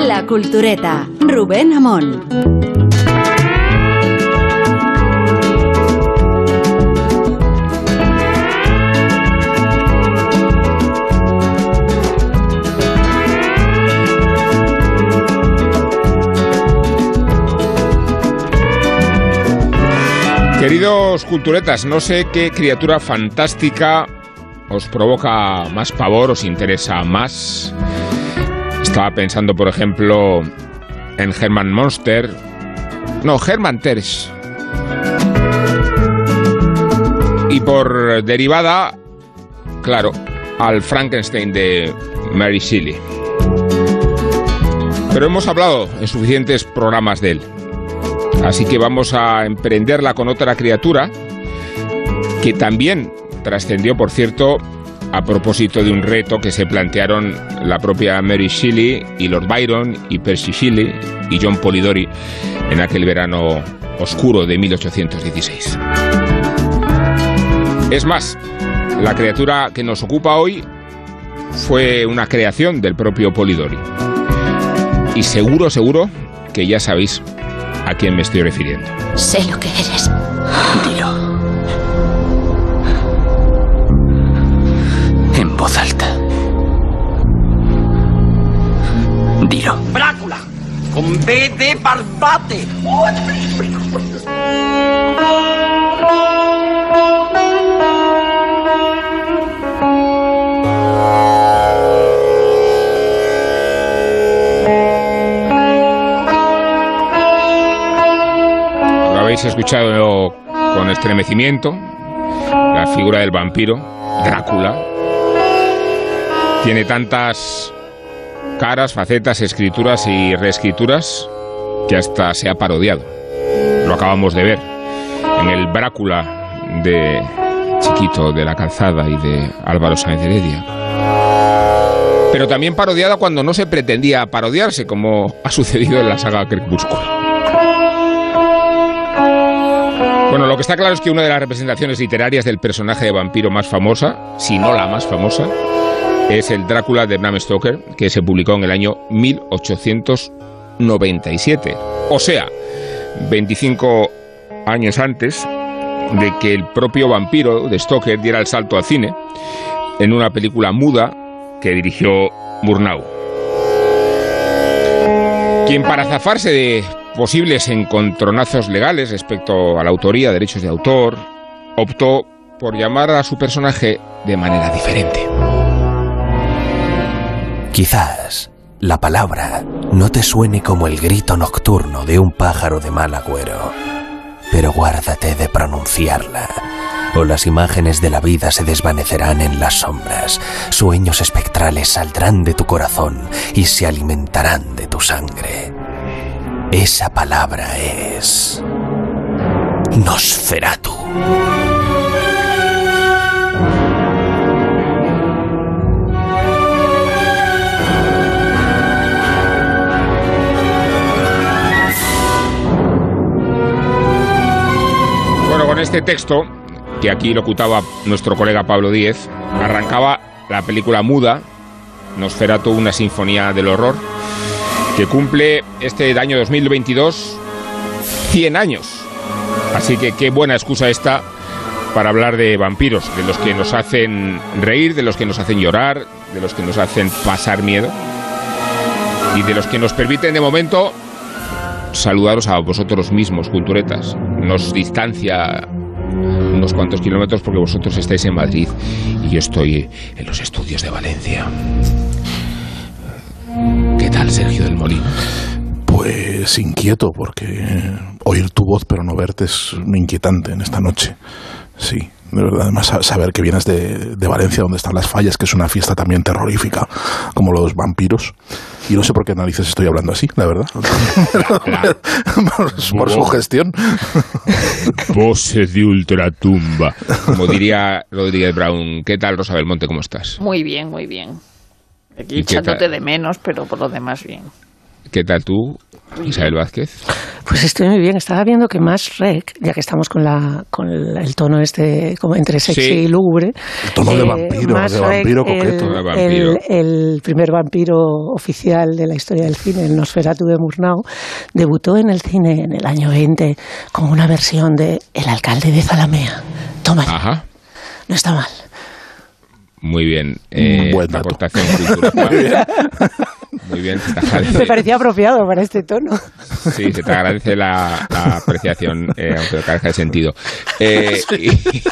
La Cultureta, Rubén Amón. Queridos culturetas, no sé qué criatura fantástica os provoca más pavor, os interesa más. Estaba pensando, por ejemplo, en Herman Monster. No, Herman Tersch. Y por derivada, claro, al Frankenstein de Mary Shelley. Pero hemos hablado en suficientes programas de él. Así que vamos a emprenderla con otra criatura que también trascendió, por cierto, a propósito de un reto que se plantearon la propia Mary Shelley y Lord Byron y Percy Shelley y John Polidori en aquel verano oscuro de 1816. Es más, la criatura que nos ocupa hoy fue una creación del propio Polidori. Y seguro, seguro que ya sabéis a quién me estoy refiriendo. Sé lo que eres. Dilo. Voz alta. Dilo. Brácula, con B de barbate. Lo habéis escuchado con estremecimiento. La figura del vampiro, Drácula, tiene tantas caras, facetas, escrituras y reescrituras que hasta se ha parodiado. Lo acabamos de ver en el Brácula de Chiquito de la Calzada y de Álvaro Sáenz Heredia. Pero también parodiada cuando no se pretendía parodiarse, como ha sucedido en la saga Crepúsculo. Bueno, lo que está claro es que una de las representaciones literarias del personaje de vampiro más famosa, si no la más famosa, es el Drácula de Bram Stoker, que se publicó en el año 1897. O sea, 25 años antes de que el propio vampiro de Stoker diera el salto al cine en una película muda que dirigió Murnau. Quien para zafarse de posibles encontronazos legales respecto a la autoría, derechos de autor, optó por llamar a su personaje de manera diferente. Quizás la palabra no te suene como el grito nocturno de un pájaro de mal agüero, pero guárdate de pronunciarla, o las imágenes de la vida se desvanecerán en las sombras, sueños espectrales saldrán de tu corazón y se alimentarán de tu sangre. Esa palabra es... Nosferatu. Este texto, que aquí locutaba nuestro colega Pablo Díez, arrancaba la película muda, Nosferatu, una sinfonía del horror, que cumple este año 2022 100 años. Así que qué buena excusa esta para hablar de vampiros, de los que nos hacen reír, de los que nos hacen llorar, de los que nos hacen pasar miedo y de los que nos permiten de momento saludaros a vosotros mismos, culturetas. Nos distancia unos cuantos kilómetros porque vosotros estáis en Madrid y yo estoy en los estudios de Valencia. ¿Qué tal, Sergio del Molino? Pues inquieto, porque oír tu voz pero no verte es inquietante en esta noche. Sí. Además, sa- saber que vienes de, de Valencia, donde están las fallas, que es una fiesta también terrorífica, como los vampiros. Y no sé por qué narices estoy hablando así, la verdad. por, por su gestión. Voces de ultratumba. Como diría Rodríguez Brown. ¿Qué tal, Rosa Belmonte? ¿Cómo estás? Muy bien, muy bien. Aquí ¿Y qué echándote de menos, pero por lo demás bien. ¿Qué tal tú, Isabel Vázquez? Pues estoy muy bien. Estaba viendo que más rec, ya que estamos con la con el tono este como entre sexy Sí. y lúgubre. El tono de vampiro, Más de Rec, vampiro el- coqueto. De vampiro. El, el primer vampiro oficial de la historia del cine, el Nosferatu de Murnau, debutó en el cine en el año 20 con una versión de El alcalde de Zalamea. Toma, ya, Ajá. no está mal. Muy bien. Eh, Buen dato. aportación cultural. Muy bien. Se te agradece. Me parecía apropiado para este tono. Sí, se te agradece la, la apreciación, eh, aunque lo carezca de sentido. Eh, y, y,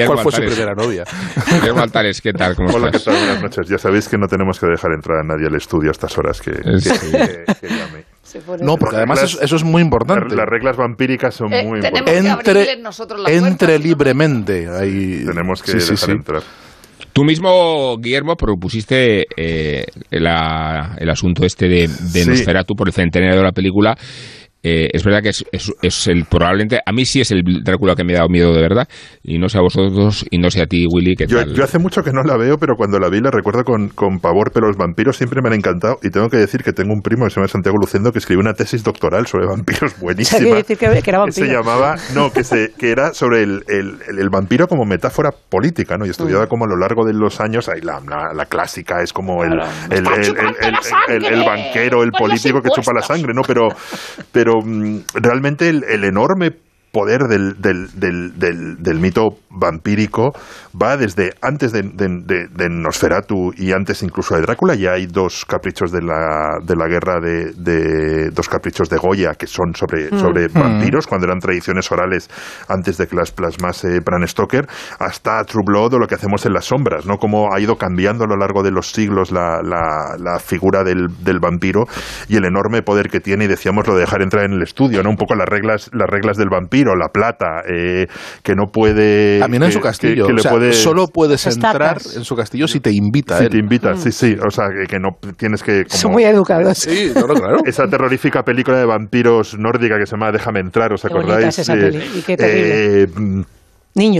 y ¿Cuál fue su primera novia? Guillermo Altares, ¿qué tal? ¿Cómo Hola, ¿qué estás? tal? Buenas noches. Ya sabéis que no tenemos que dejar entrar a nadie al estudio a estas horas que, que, Sí. que- que llame. No, porque además eso, eso es muy importante. Las reglas vampíricas son Eh, muy importantes. Entre, nosotros la entre puerta, no- libremente. Ahí, Tenemos que sí, sí, dejar sí. entrar. Tú mismo, Guillermo, propusiste eh, la- el asunto este de, de Sí. Nosferatu por el centenario de la película. Eh, es verdad que es, es- es el probablemente a mí sí es el Drácula que me ha dado miedo de verdad y no sé a vosotros y no sé a ti Willy qué Yo, tal yo hace mucho que no la veo, pero cuando la vi la recuerdo con, con pavor, pero los vampiros siempre me han encantado. Y tengo que decir que tengo un primo que se llama Santiago Lucendo que escribió una tesis doctoral sobre vampiros buenísima. quiere decir que, que era que se vampiro. llamaba, no, que, se, que era sobre el, el- el- el vampiro como metáfora política, ¿no? Y estudiaba como a lo largo de los años, ahí la, la- la clásica es como el, el, el- el- el- el- el banquero, el político que chupa la sangre, ¿no? Pero, pero mm, realmente el, el enorme poder del, del, del, del, mito vampírico va desde antes de, de- de- de Nosferatu y antes incluso de Drácula. Ya hay dos caprichos de la, de la guerra de, de- dos caprichos de Goya que son sobre, sobre vampiros, cuando eran tradiciones orales antes de que las plasmase Bram Stoker, hasta True Blood o lo que hacemos en las sombras, ¿no? Cómo ha ido cambiando a lo largo de los siglos la, la- la figura del, del vampiro y el enorme poder que tiene, y decíamos lo de dejar entrar en el estudio, ¿no? Un poco las reglas, las reglas del vampiro, la plata, eh, que no puede... También en que- su castillo. que- que o sea, puede- Solo puedes Estacas. entrar en su castillo si te invita si él. te invita, sí, sí, o sea, que, que no tienes que... como- Son muy educados. Sí, claro, claro. esa terrorífica película de vampiros nórdica que se llama Déjame entrar, ¿os Qué bonita acordáis? es esa peli, y qué terrible.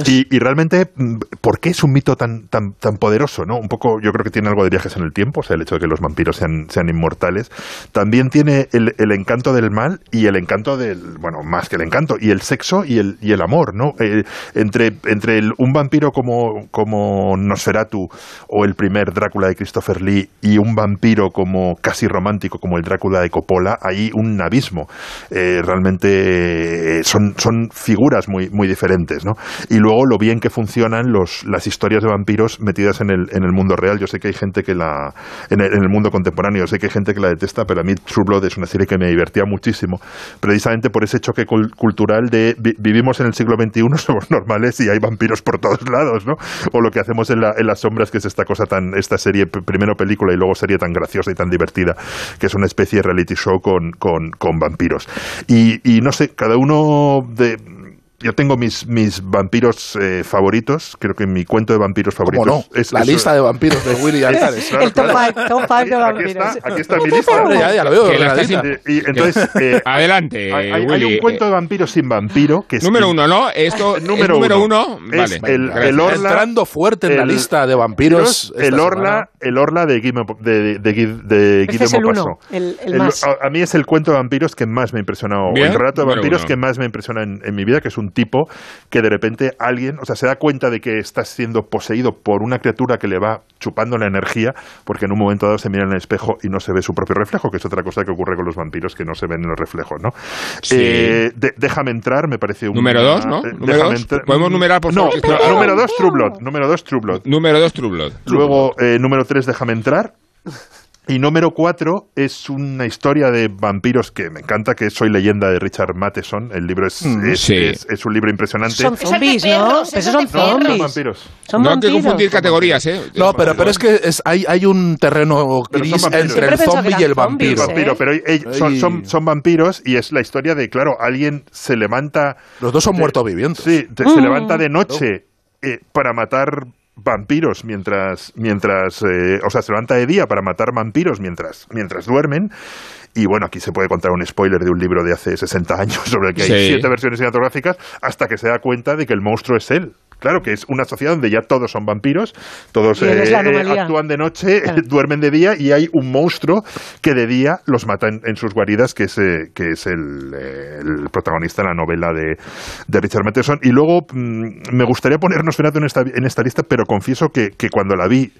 Y, y realmente, mm, ¿por qué es un mito tan, tan, tan poderoso? ¿no? Un poco, yo creo que tiene algo de viajes en el tiempo, o sea, el hecho de que los vampiros sean, sean inmortales. También tiene el, el encanto del mal y el encanto del, bueno, más que el encanto, y el sexo y el, y el amor, ¿no? Eh, entre entre el- un vampiro como, como Nosferatu o el primer Drácula de Christopher Lee y un vampiro como casi romántico como el Drácula de Coppola, hay un abismo. Eh, realmente eh, son, son figuras muy, muy diferentes, ¿no? Y luego lo bien que funcionan los, las historias de vampiros metidas en el, en el mundo real. Yo sé que hay gente que la. En el, en el mundo contemporáneo, yo sé que hay gente que la detesta, pero a mí True Blood es una serie que me divertía muchísimo. Precisamente por ese choque cul- cultural de vi- vivimos en el siglo XXI, somos normales y hay vampiros por todos lados, ¿no? O lo que hacemos en, la- en las sombras, que es esta cosa tan. Esta serie, primero película y luego serie tan graciosa y tan divertida, que es una especie de reality show con, con, vampiros. Y no sé, cada uno de yo tengo mis, mis vampiros eh, favoritos. Creo que mi cuento de vampiros ¿Cómo favoritos no? es la es- lista de vampiros de Willy Altares. Claro, el top claro. 5 top five de Aquí vampiros. está, aquí está mi lista. Hombre, ya, ya lo veo. Y, y entonces, eh, adelante hay, hay- hay Willy un cuento de vampiros sin vampiro que es número uno ¿no? esto es Número uno. uno, Es vale el- Orla- Entrando fuerte en la lista de vampiros. el. Orla, el Orla de Guillermo, de, de, de Este Guillermo es el uno, Paso. el- el más. a, a mí es el cuento de vampiros que más me ha impresionado, el relato de vampiros que más me impresiona en, en mi vida, que es un tipo que de repente alguien, o sea, se da cuenta de que está siendo poseído por una criatura que le va chupando la energía, porque en un momento dado se mira en el espejo y no se ve su propio reflejo, que es otra cosa que ocurre con los vampiros, que no se ven en los reflejos, ¿no? Sí. Eh, de- déjame entrar, me parece un... Número dos, ¿no? eh, Número déjame dos. ¿Podemos numerar, por no, favor? no, número dos, True Blood. Número dos, True Blood. número dos True Blood Luego, eh, número 3, Déjame entrar. Y número 4 es una historia de vampiros que me encanta, que es Soy leyenda de Richard Matheson. El libro es, Mm, es, sí. es- es un libro impresionante. Son zombies, ¿no? Pero son es de no, son zombies. vampiros. Son no hay que confundir categorías ¿eh? No, pero, pero es que es, hay, hay un terreno gris entre el zombie y el vampiro. zombies, vampiro, ¿eh? pero ellos son, son, son vampiros y es la historia de, claro, alguien se levanta... Los dos son muertos vivientes. Sí, te- se levanta de noche eh, para matar vampiros mientras, mientras eh, o sea, se levanta de día para matar vampiros mientras, mientras duermen. Y bueno, aquí se puede contar un spoiler de un libro de hace 60 años sobre el que hay Sí. siete versiones cinematográficas hasta que se da cuenta de que el monstruo es él. Claro, que es una sociedad donde ya todos son vampiros, todos eh, anomalía. actúan de noche, Claro. duermen de día y hay un monstruo que de día los mata en, en sus guaridas, que es, eh, que es el, eh, el protagonista de la novela de, de Richard Matheson. Y luego mm, me gustaría poner Nosferatu en esta, en esta lista, pero confieso que, que cuando la vi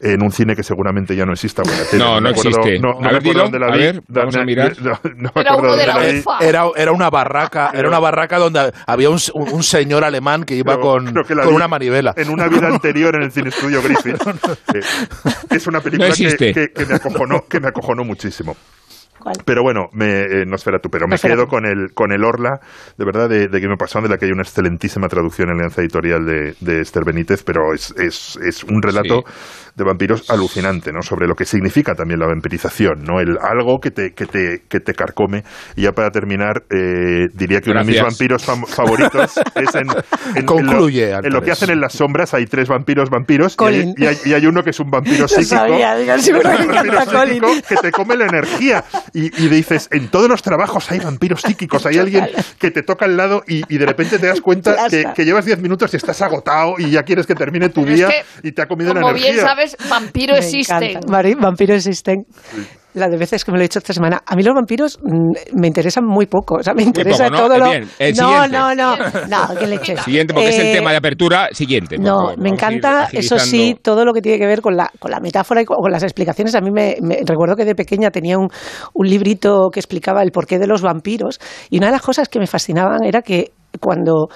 en un cine que seguramente ya no exista, No, no existe. No, me ver, acuerdo dilo, dónde la a vi. ver, vamos a No, mirar. No, no me Era acuerdo uno de dónde la la vi. UFA. Era, era una barraca, era una barraca donde había un, un señor alemán que iba con, que con una manivela. En una vida anterior en el cine estudio Griffith. Eh, es una película No que, existe. que- que me acojonó, que me acojonó muchísimo. ¿Cuál? Pero bueno, me, eh, Nosferatu, pero me quedo con el, con el Orla, de verdad, de, de Guillermo Passon, de la que hay una excelentísima traducción en alianza editorial de, de Esther Benítez, pero es, es, es un relato de vampiros alucinante, ¿no? Sobre lo que significa también la vampirización, ¿no? El algo que te, que te, que te carcome. Y ya para terminar, eh, diría que uno de mis vampiros fam- favoritos es en, en- en Concluye, lo, en lo que hacen en las sombras, hay tres vampiros vampiros y hay, Colin. y hay- y hay uno que es un vampiro psíquico. sabía, digo, Un vampiro psíquico que te come la energía. Y, y dices, en todos los trabajos hay vampiros psíquicos, hay alguien que te toca al lado y, y de repente te das cuenta que, llevas 10 minutos y estás agotado y ya quieres que termine tu Pero es día que, y te ha comido la Como energía. bien sabes, vampiro Me existe. encanta. Vampiros existen. La de veces que me lo he dicho esta semana. A mí los vampiros mm, me interesan muy poco. O sea, me interesa poco, ¿no? todo lo. Bien, el no, no, no, no. ¿qué? Siguiente, porque es el Eh, tema de apertura. Siguiente. No, favor. me encanta, eso sí, todo lo que tiene que ver con la, con la metáfora y con, con las explicaciones. A mí me, me- recuerdo que de pequeña tenía un, un librito que explicaba el porqué de los vampiros y una de las cosas que me fascinaban era que cuando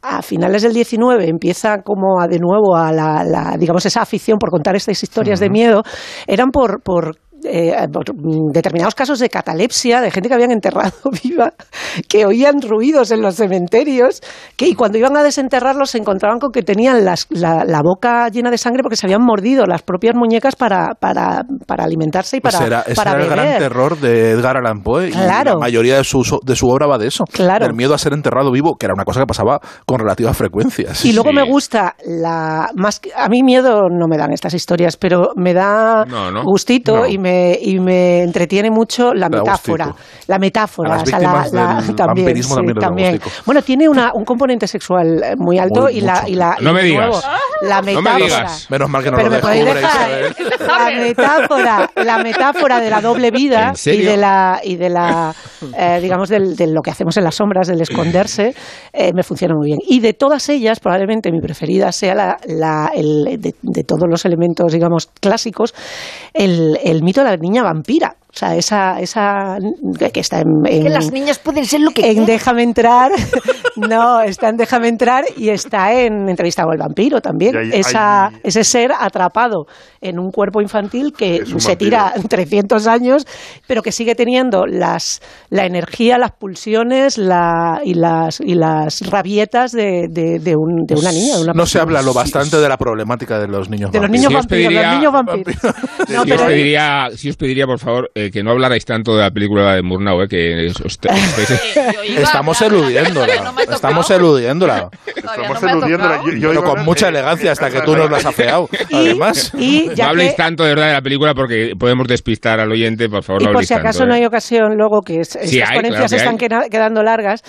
a finales del 19 empieza como a de nuevo a la, la, digamos esa afición por contar estas historias de miedo eran por, por eh, mm, determinados casos de catalepsia, de gente que habían enterrado viva, que oían ruidos en los cementerios, que y cuando iban a desenterrarlos se encontraban con que tenían las- la, la boca llena de sangre porque se habían mordido las propias muñecas para, para, para alimentarse y Pues para, era, ese para era el gran terror de Edgar Allan Poe y Claro. la mayoría de su, de su obra va de eso. Claro. El miedo a ser enterrado vivo, que era una cosa que pasaba con relativa frecuencia. Y luego Sí. me gusta la más que- a mí miedo no me dan estas historias, pero me da No, no. gustito No. y me y me entretiene mucho la metáfora, la metáfora, A las o sea, la- la- también, sí, también. Bueno, tiene una, un componente sexual eh, muy alto Muy- y la y la y No me digas. nuevo, la No me metáfora. digas. Menos mal que no Pero lo me podéis descubre dejar, la metáfora, la metáfora de la doble vida ¿En y de la y de la eh, digamos del- de lo que hacemos en las sombras, del esconderse, eh, me funciona muy bien. Y de todas ellas, probablemente mi preferida sea la, la- el, de, de todos los elementos, digamos, clásicos, el, el mito de niña vampira. O sea, esa, esa que está en, en- Que las niñas pueden ser lo que en. Déjame entrar, no, está en Déjame entrar y está en Entrevista con el vampiro también. Hay- Esa, hay- ese ser atrapado en un cuerpo infantil que se vampiro. tira 300 años, pero que sigue teniendo las, la energía, las pulsiones la, y, las, y las rabietas de, de, de un- de una niña. De, una No se habla lo bastante de la problemática de los niños de los vampiros. niños vampiros, pediría- los niños vampiros. No, si, os pero- pediría, si os pediría, por favor, eh, que no hablarais tanto de la película de Murnau, eh, que os, os- estáis- Yo iba Estamos la eludiéndola. no. Estamos eludiéndola. Estamos no eludiéndola. Yo- Pero con mucha elegancia hasta que tú nos lo has afeado. Y- Además, y ya no habléis que- tanto de verdad de la película porque podemos despistar al oyente, por favor, Y no por si acaso tanto, no eh. hay ocasión luego que es- estas Sí hay, ponencias claro que están hay. quedando largas,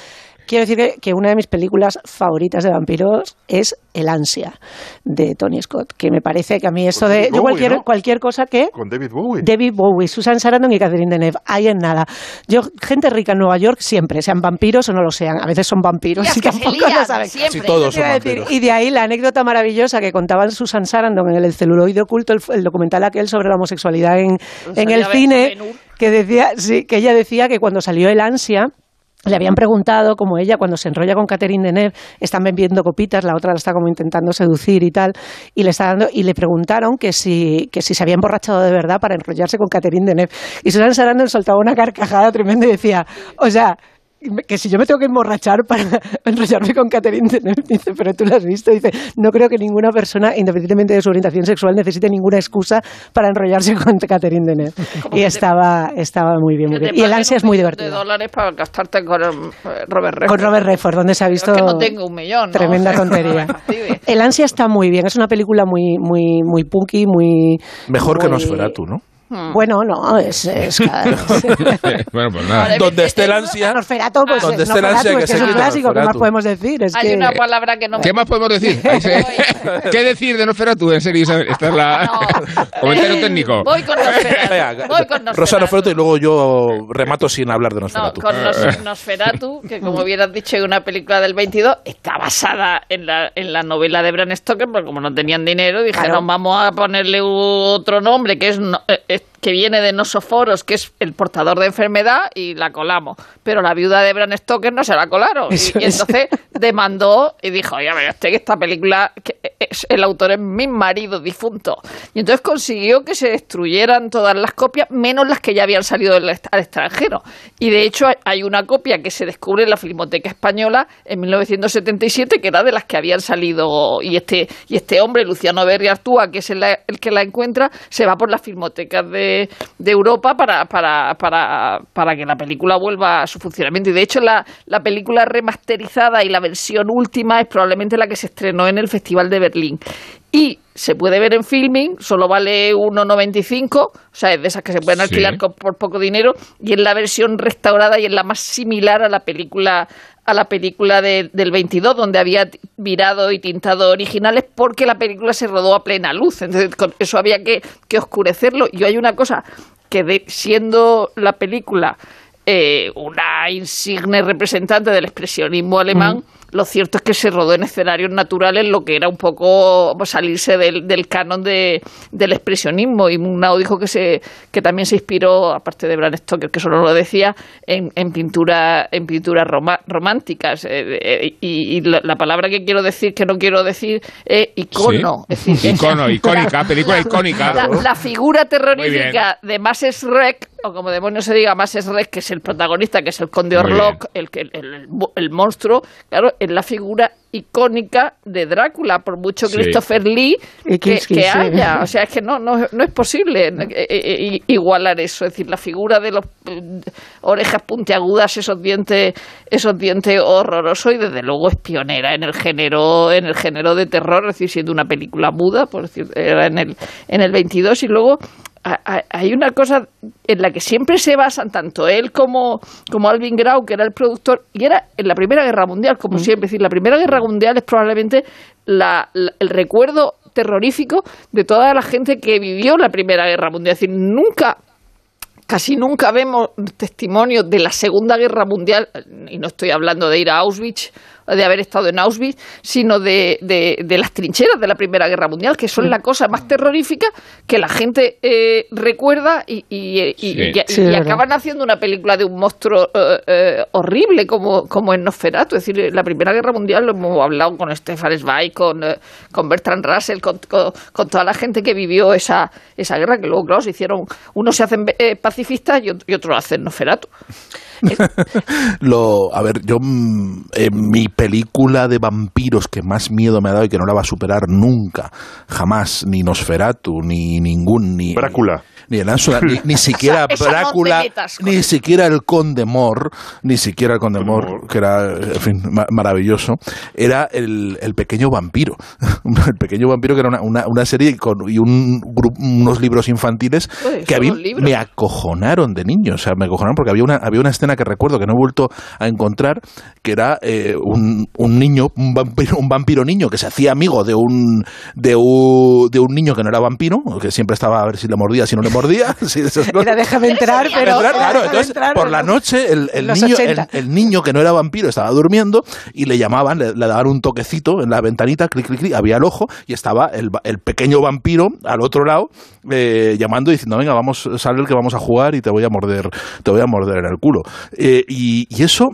quiero decir que, que una de mis películas favoritas de vampiros es El ansia de Tony Scott, que me parece que a mí esto de Bowie, cualquier, ¿no? cualquier cosa que Con David Bowie. David Bowie, Susan Sarandon y Catherine Deneuve, ahí en nada. Yo, gente rica en Nueva York siempre, sean vampiros o no lo sean, a veces son vampiros y tampoco lían, lo saben. siempre. Sí, todos son vampiros. y de ahí la anécdota maravillosa que contaban Susan Sarandon en el celuloide oculto, el, el documental aquel sobre la homosexualidad en, en el cine, que decía, sí, que ella decía que cuando salió el ansia, le habían preguntado, como ella cuando se enrolla con Catherine Deneuve, están bebiendo copitas, la otra la está como intentando seducir y tal, y le está dando, y le preguntaron que si, que si se había emborrachado de verdad para enrollarse con Catherine Deneuve. Y Susan Sarandon soltaba una carcajada tremenda y decía, o sea, que si yo me tengo que emborrachar para enrollarme con Catherine Deneuve, dice, pero tú lo has visto, dice, no creo que ninguna persona, independientemente de su orientación sexual, necesite ninguna excusa para enrollarse con Catherine Deneuve. Y estaba, estaba muy bien, muy Que bien. Y el ansia es un muy millón divertido. de dólares para gastarte con eh, Robert Redford. Con Robert Redford, donde se ha visto Es que no tengo un millón, ¿no? tremenda O sea, tontería. no fastidies. El ansia está muy bien, es una película muy muy muy punky, muy mejor que muy- Nosferatu, ¿no? Hmm. Bueno, no, es, es cada- bueno, pues nada. Donde esté el ansia. Nosferatu, pues Donde es esté el ansia es que que se es un quita clásico, ¿qué más podemos decir? Es Hay que... una palabra que no... ¿Qué más podemos decir? Se- ¿Qué decir de Nosferatu? En serio, Isabel? esta es la comentario técnico. Voy con Nosferatu. Voy con Nosferatu. Rosa Nosferatu y luego yo remato sin hablar de No, Nosferatu. con Nos- Nosferatu, que como bien has dicho es una película del 22, está basada en la, en la novela de Bram Stoker, pero como no tenían dinero, dijeron vamos a ponerle otro nombre que es, no- eh, eh, que viene de Nosoforos, que es el portador de enfermedad, y la colamos. Pero la viuda de Bram Stoker no se la colaron. Y, Eso y es. entonces demandó y dijo, oye, mira usted que esta película, que es, el autor es mi marido difunto. Y entonces consiguió que se destruyeran todas las copias, menos las que ya habían salido del al extranjero. Y de hecho hay- hay una copia que se descubre en la Filmoteca Española en 1977, que era de las que habían salido. Y este, y este hombre, Luciano Berri Artúa, que es el, el que la encuentra, se va por las filmotecas de, de Europa para, para, para, para que la película vuelva a su funcionamiento. Y de hecho la, la película remasterizada y la versión última es probablemente la que se estrenó en el Festival de Berlín. Y se puede ver en filming, solo vale 1,95, o sea, es de esas que se pueden Sí. alquilar con- por poco dinero, y es la versión restaurada y es la más similar a la película a la película de- del 22, donde había virado y tintado originales, porque la película se rodó a plena luz, entonces con eso había que, que oscurecerlo. Y hay una cosa que de- siendo la película eh, una insigne representante del expresionismo alemán, lo cierto es que se rodó en escenarios naturales, lo que era un poco salirse del, del canon de, del expresionismo. Y Murnau dijo que, se, que también se inspiró, aparte de Bram Stoker, que solo lo decía, en, en pintura en pinturas roma- románticas. Eh, eh, y y la, la palabra que quiero decir, que no quiero decir, es icono. Sí. Es decir, Icono, icónica, película icónica. la, la figura terrorífica de Masses Rek, o como demonios se diga, Masses Rek, que es el protagonista, que es el conde Orlok, el, que- el, el- el monstruo, claro, es la figura icónica de Drácula, por mucho Sí. Christopher Lee que, haya. O sea, es que no, no, no es posible eh, eh, eh, igualar eso. Es decir, la figura de los eh, orejas puntiagudas, esos dientes, esos dientes horrorosos, y desde luego es pionera en el género, en el género de terror, es decir, siendo una película muda, por decir, era en el, en el 22, y luego hay una cosa en la que siempre se basan tanto él como, como Alvin Grau, que era el productor, y era en la Primera Guerra Mundial, como siempre. Es decir, la Primera Guerra Mundial es probablemente la- la- el recuerdo terrorífico de toda la gente que vivió la Primera Guerra Mundial. Es decir, nunca casi nunca vemos testimonios de la Segunda Guerra Mundial, y no estoy hablando de ir a Auschwitz, de haber estado en Auschwitz, sino de, de- de las trincheras de la Primera Guerra Mundial, que son la cosa más terrorífica que la gente eh, recuerda y, y- y- Sí. y- Sí, acaban haciendo una película de un monstruo eh, eh, horrible como, como en Nosferatu. Es decir, la Primera Guerra Mundial lo hemos hablado con Stefan Zweig, con, eh, con Bertrand Russell, con, con- con toda la gente que vivió esa, esa guerra, que luego, claro, se hicieron, unos se hacen eh, pacifistas y otros hacen Nosferatu. Lo, a ver, yo mm, en mi película de vampiros que más miedo me ha dado y que no la va a superar nunca, jamás, ni Nosferatu, ni ningún, ni Brácula. Ni el Ánsula, ni, ni siquiera Esa- no con ni siquiera el Conde Mor, ni siquiera el Conde Mor, que era, en fin, ma- maravilloso, era el, el pequeño vampiro. el pequeño vampiro que era una, una, una serie con, y un, gru- unos libros infantiles Uy, que a mí me acojonaron de niño, o sea, me acojonaron porque había una, había una escena que recuerdo que no he vuelto a encontrar, que era eh, un, un niño, un vampiro, un vampiro niño que se hacía amigo de un, de un de un niño que no era vampiro, que siempre estaba a ver si le mordía, si no le mordía, sí, esas cosas. Era déjame entrar, Déjame pero... Entrar, era claro, déjame entonces entrar, por pero- la noche el, el niño, el, 80. el niño que no era vampiro estaba durmiendo y le llamaban, le, le daban un toquecito en la ventanita, clic, clic, clic, había el ojo y estaba el, el pequeño vampiro al otro lado eh, llamando y diciendo, venga, vamos, sale el que vamos a jugar y te voy a morder, te voy a morder en el culo. Eh, y, y eso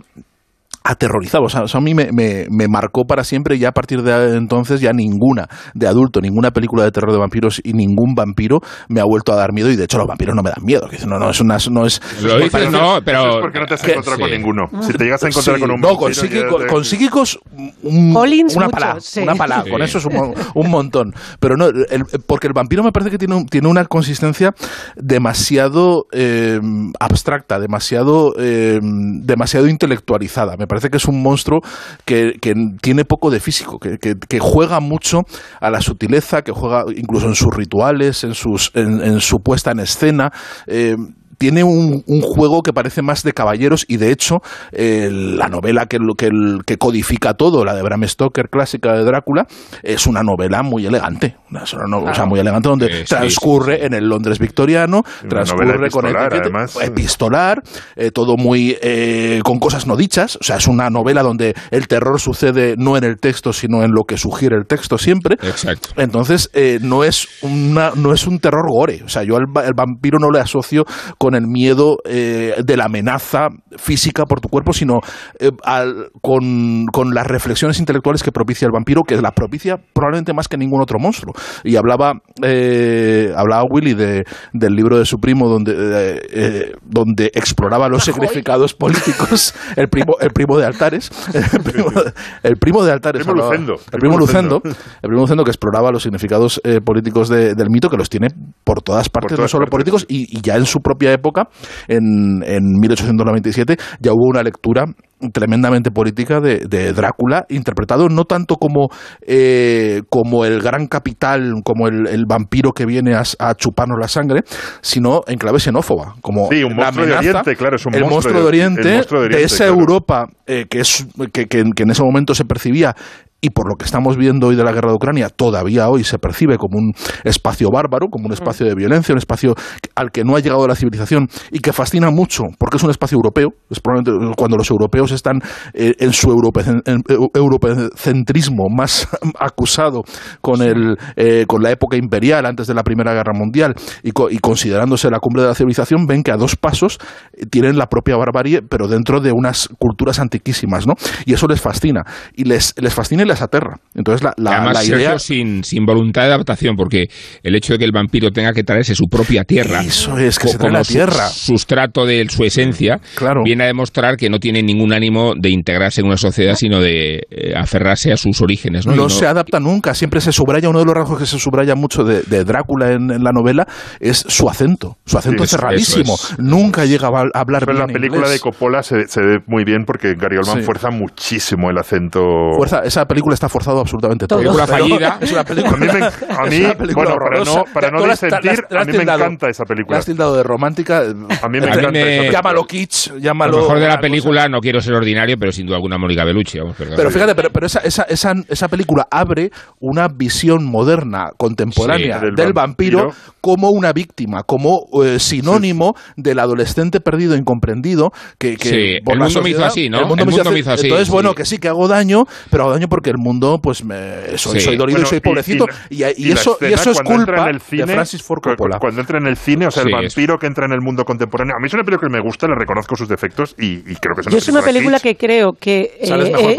aterrorizaba. O sea, eso a mí me, me- me marcó para siempre y ya a partir de entonces ya ninguna de adulto, ninguna película de terror de vampiros y ningún vampiro me ha vuelto a dar miedo y de hecho los vampiros no me dan miedo. Que no, no, es una, no es... Lo dices, no, pero... Eso es porque no te has encontrado con ninguno. Si te llegas a encontrar Sí, con un no, con, vampiro, psíquico- te- con psíquicos un- Collins una mucho, pala, sí. una pala, Sí. con eso es un, un montón. Pero no, el- porque el vampiro me parece que tiene, un- tiene una consistencia demasiado eh, abstracta, demasiado, eh, demasiado intelectualizada. Me parece parece que es un monstruo que, que tiene poco de físico, que, que- juega mucho a la sutileza, que juega incluso en sus rituales, en, sus, en, en su puesta en escena. eh, tiene un, un juego que parece más de caballeros y de hecho eh, la novela que, que, el- que codifica todo, la de Bram Stoker clásica de Drácula, es una novela muy elegante, una, es una no- o sea, muy elegante donde Eh, sí, transcurre en el Londres victoriano, Una transcurre novela con etiqueta- además. epistolar, eh, todo muy eh, con cosas no dichas, o sea, es una novela donde el terror sucede no en el texto, sino en lo que sugiere el texto siempre. Exacto. Entonces, eh, no, es una, no es un terror gore. O sea, yo al el vampiro no le asocio con el miedo eh, de la amenaza física por tu cuerpo, sino eh, al- con, con las reflexiones intelectuales que propicia el vampiro, que la propicia probablemente más que ningún otro monstruo. Y hablaba, eh, hablaba Willy de, del libro de su primo, donde, eh, eh, donde exploraba los significados políticos, el primo, el primo de Altares. El primo, el primo de Altares. Primo hablaba- Lucendo. El primo Lucendo. Lucendo. El primo Lucendo que exploraba los significados eh, políticos de- del mito, que los tiene por todas partes, no todas solo partes. políticos, y, y ya en su propia época, en, en 1897, ya hubo una lectura tremendamente política de, de Drácula, interpretado no tanto como, eh, como el gran capital, como el, el vampiro que viene a, a chuparnos la sangre, sino en clave xenófoba, como Sí, un la monstruo de Oriente, claro, es un el monstruo de de- Oriente, el monstruo de de Oriente, esa claro. Europa eh, que, es, que, que- que en ese momento se percibía y por lo que estamos viendo hoy de la guerra de Ucrania, todavía hoy se percibe como un espacio bárbaro, como un espacio de violencia, un espacio al que no ha llegado la civilización y que fascina mucho porque es un espacio europeo. Es probablemente cuando los europeos están eh, en su europecen- en- eu- europecentrismo más acusado con, el, eh, con la época imperial antes de la Primera Guerra Mundial y, co- y considerándose la cumbre de la civilización, ven que a dos pasos eh, tienen la propia barbarie, pero dentro de unas culturas antiquísimas, ¿no? Y eso les fascina. Y les, les fascina les aterra. Entonces, la, la, Además, la Sergio, idea... sin, sin voluntad de adaptación, porque el hecho de que el vampiro tenga que traerse su propia tierra, Eso es, que se trae como la su- tierra. sustrato de su esencia, Claro. viene a demostrar que no tiene ningún ánimo de integrarse en una sociedad, sino de eh, aferrarse a sus orígenes. No, No, Y se adapta nunca, siempre se subraya, uno de los rasgos que se subraya mucho de, de Drácula en, en la novela es su acento, su acento Sí, eso- cerradísimo, es, nunca llega a hablar Pero en bien la película inglés. de Coppola se, se ve muy bien porque Gary Oldman Sí. fuerza muchísimo el acento. Fuerza, esa película está forzado absolutamente todo. Película Pero fallida. Es una película, A mí, me- a mí, película bueno, para no, para no la disentir, la la a mí me encanta esa La película. has tildado de romántica. A mí me A mí encanta me-. Llámalo kitsch, Lo llámalo... mejor de la película, no quiero ser ordinario, pero sin duda alguna Mónica Bellucci. Vamos, perdón. Pero fíjate, pero, pero esa, esa, esa, esa película abre una visión moderna, contemporánea Sí, del, del vampiro, vampiro. como una víctima, como eh, sinónimo del adolescente perdido, e incomprendido, que, que Sí, por el la mundo me hizo sociedad- así, ¿no? El mundo, El me, hizo mundo me así. hizo así, Entonces, sí. bueno, que sí, que hago daño, pero hago daño porque el mundo, pues, me, soy, Sí. soy dolido Bueno, y soy pobrecito. y Y, y eso, eso es culpa en el cine, de Francis Ford Coppola. Cuando entra en el cine, o sea, Sí, el es- vampiro que entra en el mundo contemporáneo. A mí es una película que me gusta, le reconozco sus defectos y, y creo que es una Yo es una película que creo que eh, eh,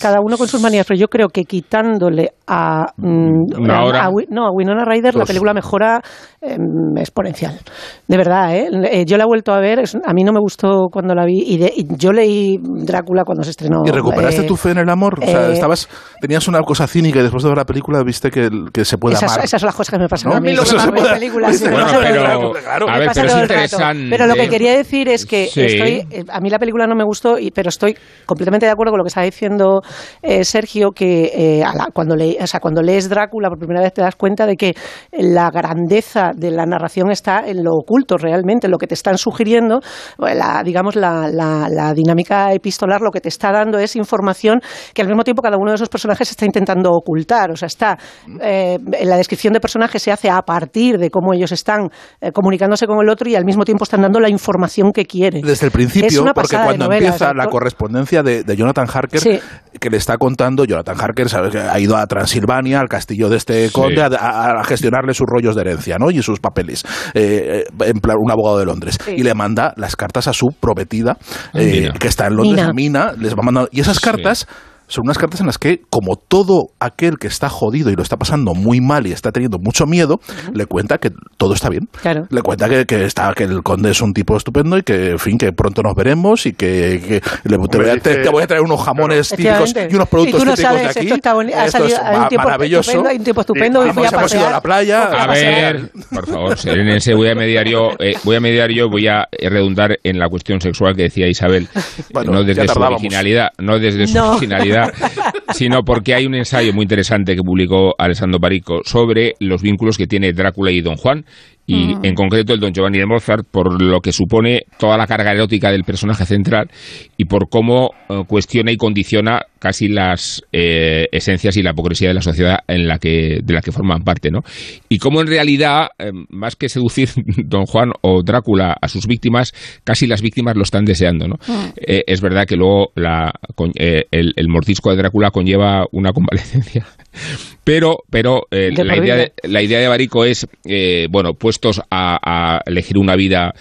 cada uno con sus manías, pero yo creo que quitándole a, mm, a- a no a Winona Ryder la película mejora em, exponencial. De verdad, ¿eh? Eh, yo la he vuelto a ver, es- a mí no me gustó cuando la vi y, de- y yo leí Drácula cuando se estrenó. ¿Y recuperaste eh, tu fe en el amor? O sea, eh, estabas, tenías una cosa cínica y después de ver la película viste que, se puede esas, amar. esas son las cosas que me pasan ¿No? a mí. Eso se las puede- películas. Viste, me Bueno, pasa todo el pero- claro. a ver, pero es interesante. Lo que quería decir es que Sí. estoy, eh, a mí la película no me gustó, y, pero estoy completamente de acuerdo con lo que está diciendo eh, Sergio, que eh, a la- cuando, le, o sea, cuando lees Drácula por primera vez te das cuenta de que la grandeza de la narración está en lo oculto realmente, en lo que te están sugiriendo, la, digamos, la, la- la dinámica epistolar lo que te está dando es información que al mismo tiempo cada uno de esos personajes está intentando ocultar. O sea, está eh, en la descripción de personajes se hace a partir de cómo ellos están eh, comunicándose con el otro y al mismo tiempo están dando la información que quieren. Desde el principio, una porque cuando novela, empieza o sea, la correspondencia de, de Jonathan Harker, Sí. que le está contando, Jonathan Harker ¿sabes? que ha ido a Transilvania, al castillo de este conde, a, a- a gestionarle sus rollos de herencia ¿no? y sus papeles, eh, en plan un abogado de Londres, Sí. y le manda las cartas a su prometida, Ah, eh, que está en Londres, Mina. a Mina, les va mandando, y esas Sí. cartas son unas cartas en las que, como todo aquel que está jodido y lo está pasando muy mal y está teniendo mucho miedo, le cuenta que todo está bien. Claro. Le cuenta que, que está que el conde es un tipo estupendo y que, en fin, que pronto nos veremos y que, que le- te, voy a, te- te voy a traer unos jamones típicos Efectivamente. y unos productos Y no típicos sabes, de aquí. esto está ha Esto salido- es hay un tiempo maravilloso. estupendo, hay un tiempo estupendo, Sí, y voy a hemos ido a la playa. A pasear. ver, por favor, serénense, voy a mediar yo, eh, voy a mediar yo, voy a redundar en la cuestión sexual que decía Isabel, Bueno, no desde su originalidad, no desde su No. originalidad, sino porque hay un ensayo muy interesante que publicó Alessandro Parico sobre los vínculos que tiene Drácula y Don Juan y Mm. en concreto el Don Giovanni de Mozart por lo que supone toda la carga erótica del personaje central y por cómo eh, cuestiona y condiciona casi las eh, esencias y la hipocresía de la sociedad en la que de la que forman parte, ¿no? Y cómo en realidad eh, más que seducir Don Juan o Drácula a sus víctimas, casi las víctimas lo están deseando, ¿no? Eh, es verdad que luego la, con- el, el mordisco de Drácula conlleva una convalecencia pero pero eh, la, idea de, la idea de Barico es eh, bueno puestos a, a elegir una vida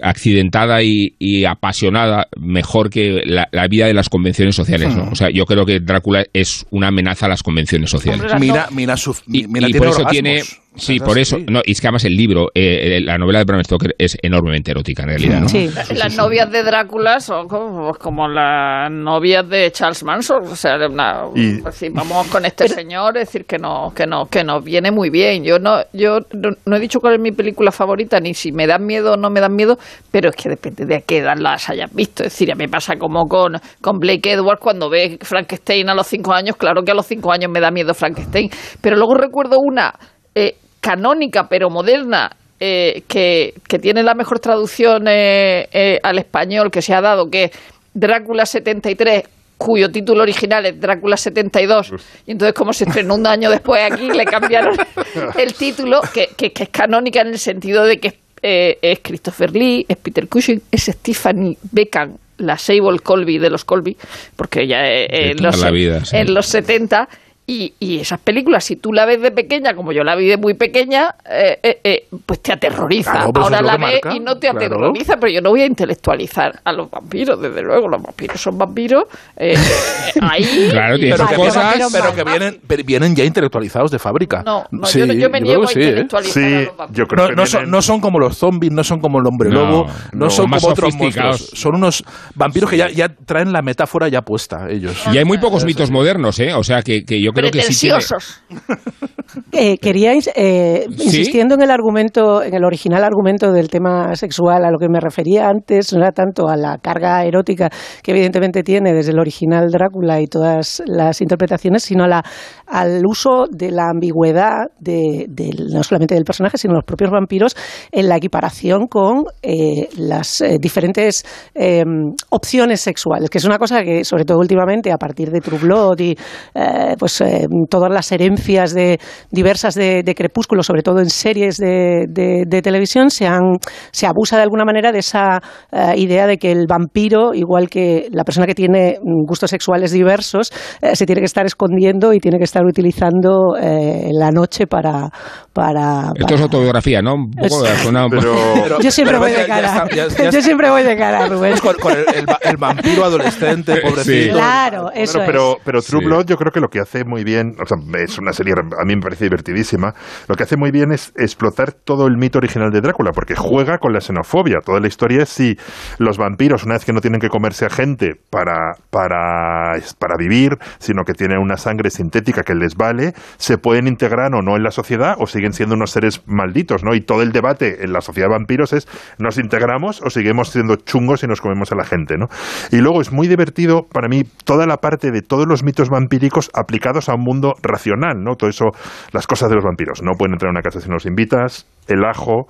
accidentada y, y apasionada mejor que la, la vida de las convenciones sociales ¿no? o sea yo creo que Drácula es una amenaza a las convenciones sociales Hombre, Mira, mira, su, y, mira, y por eso orgasmos. tiene sí Es por eso no y es que además el libro eh, eh, la novela de Bram Stoker es enormemente erótica en realidad ¿no? Sí. Las novias de Drácula son como, como las novias de Charles Manson. O sea, una- Y- pues sí, vamos con este señor, es decir, que no, que no, que nos viene muy bien. Yo no, yo no, no he dicho cuál es mi película favorita, ni si me dan miedo o no me dan miedo, pero es que depende de a qué edad las hayas visto. Es decir, a mí me pasa como con, con Blake Edwards cuando ve Frankenstein a los cinco años, claro que a los cinco años me da miedo Frankenstein. Pero luego recuerdo una eh, canónica pero moderna eh, que, que tiene la mejor traducción eh, eh, al español que se ha dado, que es Drácula 73, cuyo título original es Drácula 72, y entonces como se estrenó un año después aquí, le cambiaron el título, que, que- que es canónica en el sentido de que eh, es Christopher Lee, es Peter Cushing, es Stephanie Beckham, la Sable Colby de los Colby, porque ella De los, la vida, sí. en los 70 y, y esas películas, si tú la ves de pequeña, como yo la vi de muy pequeña, eh, eh, eh, pues te aterroriza. Claro, pues Ahora la ves marca, y no te claro. aterroriza, pero yo no voy a intelectualizar a los vampiros, desde luego. Los vampiros son vampiros. eh, eh, ahí. Claro, pero que, cosas, pero, pero que vienen, pero vienen ya intelectualizados de fábrica. No, no, Sí, yo, yo me niego a sí, ¿eh? intelectualizar a los vampiros. yo creo No, que no son, no son como los zombies, no son como el hombre lobo, no, no, son como otros monstruos. Son unos vampiros que ya, ya traen la metáfora ya puesta, ellos. y hay muy pocos mitos modernos ¿eh? o sea que, que yo creo que sí tiene, Pretenciosos. Eh, quería, eh, ¿Sí? insistiendo en el argumento, en el original argumento del tema sexual, a lo que me refería antes, no era tanto a la carga erótica que evidentemente tiene desde el original Drácula y todas las interpretaciones, sino a la, al uso de la ambigüedad de, del- no solamente del personaje, sino de los propios vampiros en la equiparación con eh, las eh, diferentes eh, opciones sexuales, que es una cosa que, sobre todo últimamente, a partir de True Blood y eh, pues eh, todas las herencias de diversas de, de Crepúsculo, sobre todo en series de, de- de televisión, se, han, se abusa de alguna manera de esa eh, idea de que el vampiro, igual que la persona que tiene mm, gustos sexuales diversos, eh, se tiene que estar escondiendo y tiene que estar utilizando eh, la noche para... para, esto es autobiografía ¿no? un poco sonado Pero, Pero- Yo siempre pero voy de cara. está- ya- ya Yo siempre voy de cara, Rubén. Con, con el, el el vampiro adolescente, pobrecito. Claro, eso pero, es. pero True Sí. Blood yo creo que lo que hace muy bien, o sea, es una serie, a mí me parece divertidísima, lo que hace muy bien es explotar todo el mito original de Drácula, porque juega con la xenofobia. Toda la historia es si los vampiros, una vez que no tienen que comerse a gente para, para, para vivir, sino que tienen una sangre sintética que les vale, se pueden integrar o no en la sociedad o siguen siendo unos seres malditos, ¿no? Y todo el debate en la sociedad de vampiros es, ¿nos integramos o seguimos siendo chungos y nos comemos a la gente, ¿no? Y luego es muy divertido para mí toda la parte de todos los mitos vampíricos aplicados a un mundo racional, ¿no? Todo eso, las cosas de los vampiros. No pueden entrar a una casa si no los invitas, el ajo,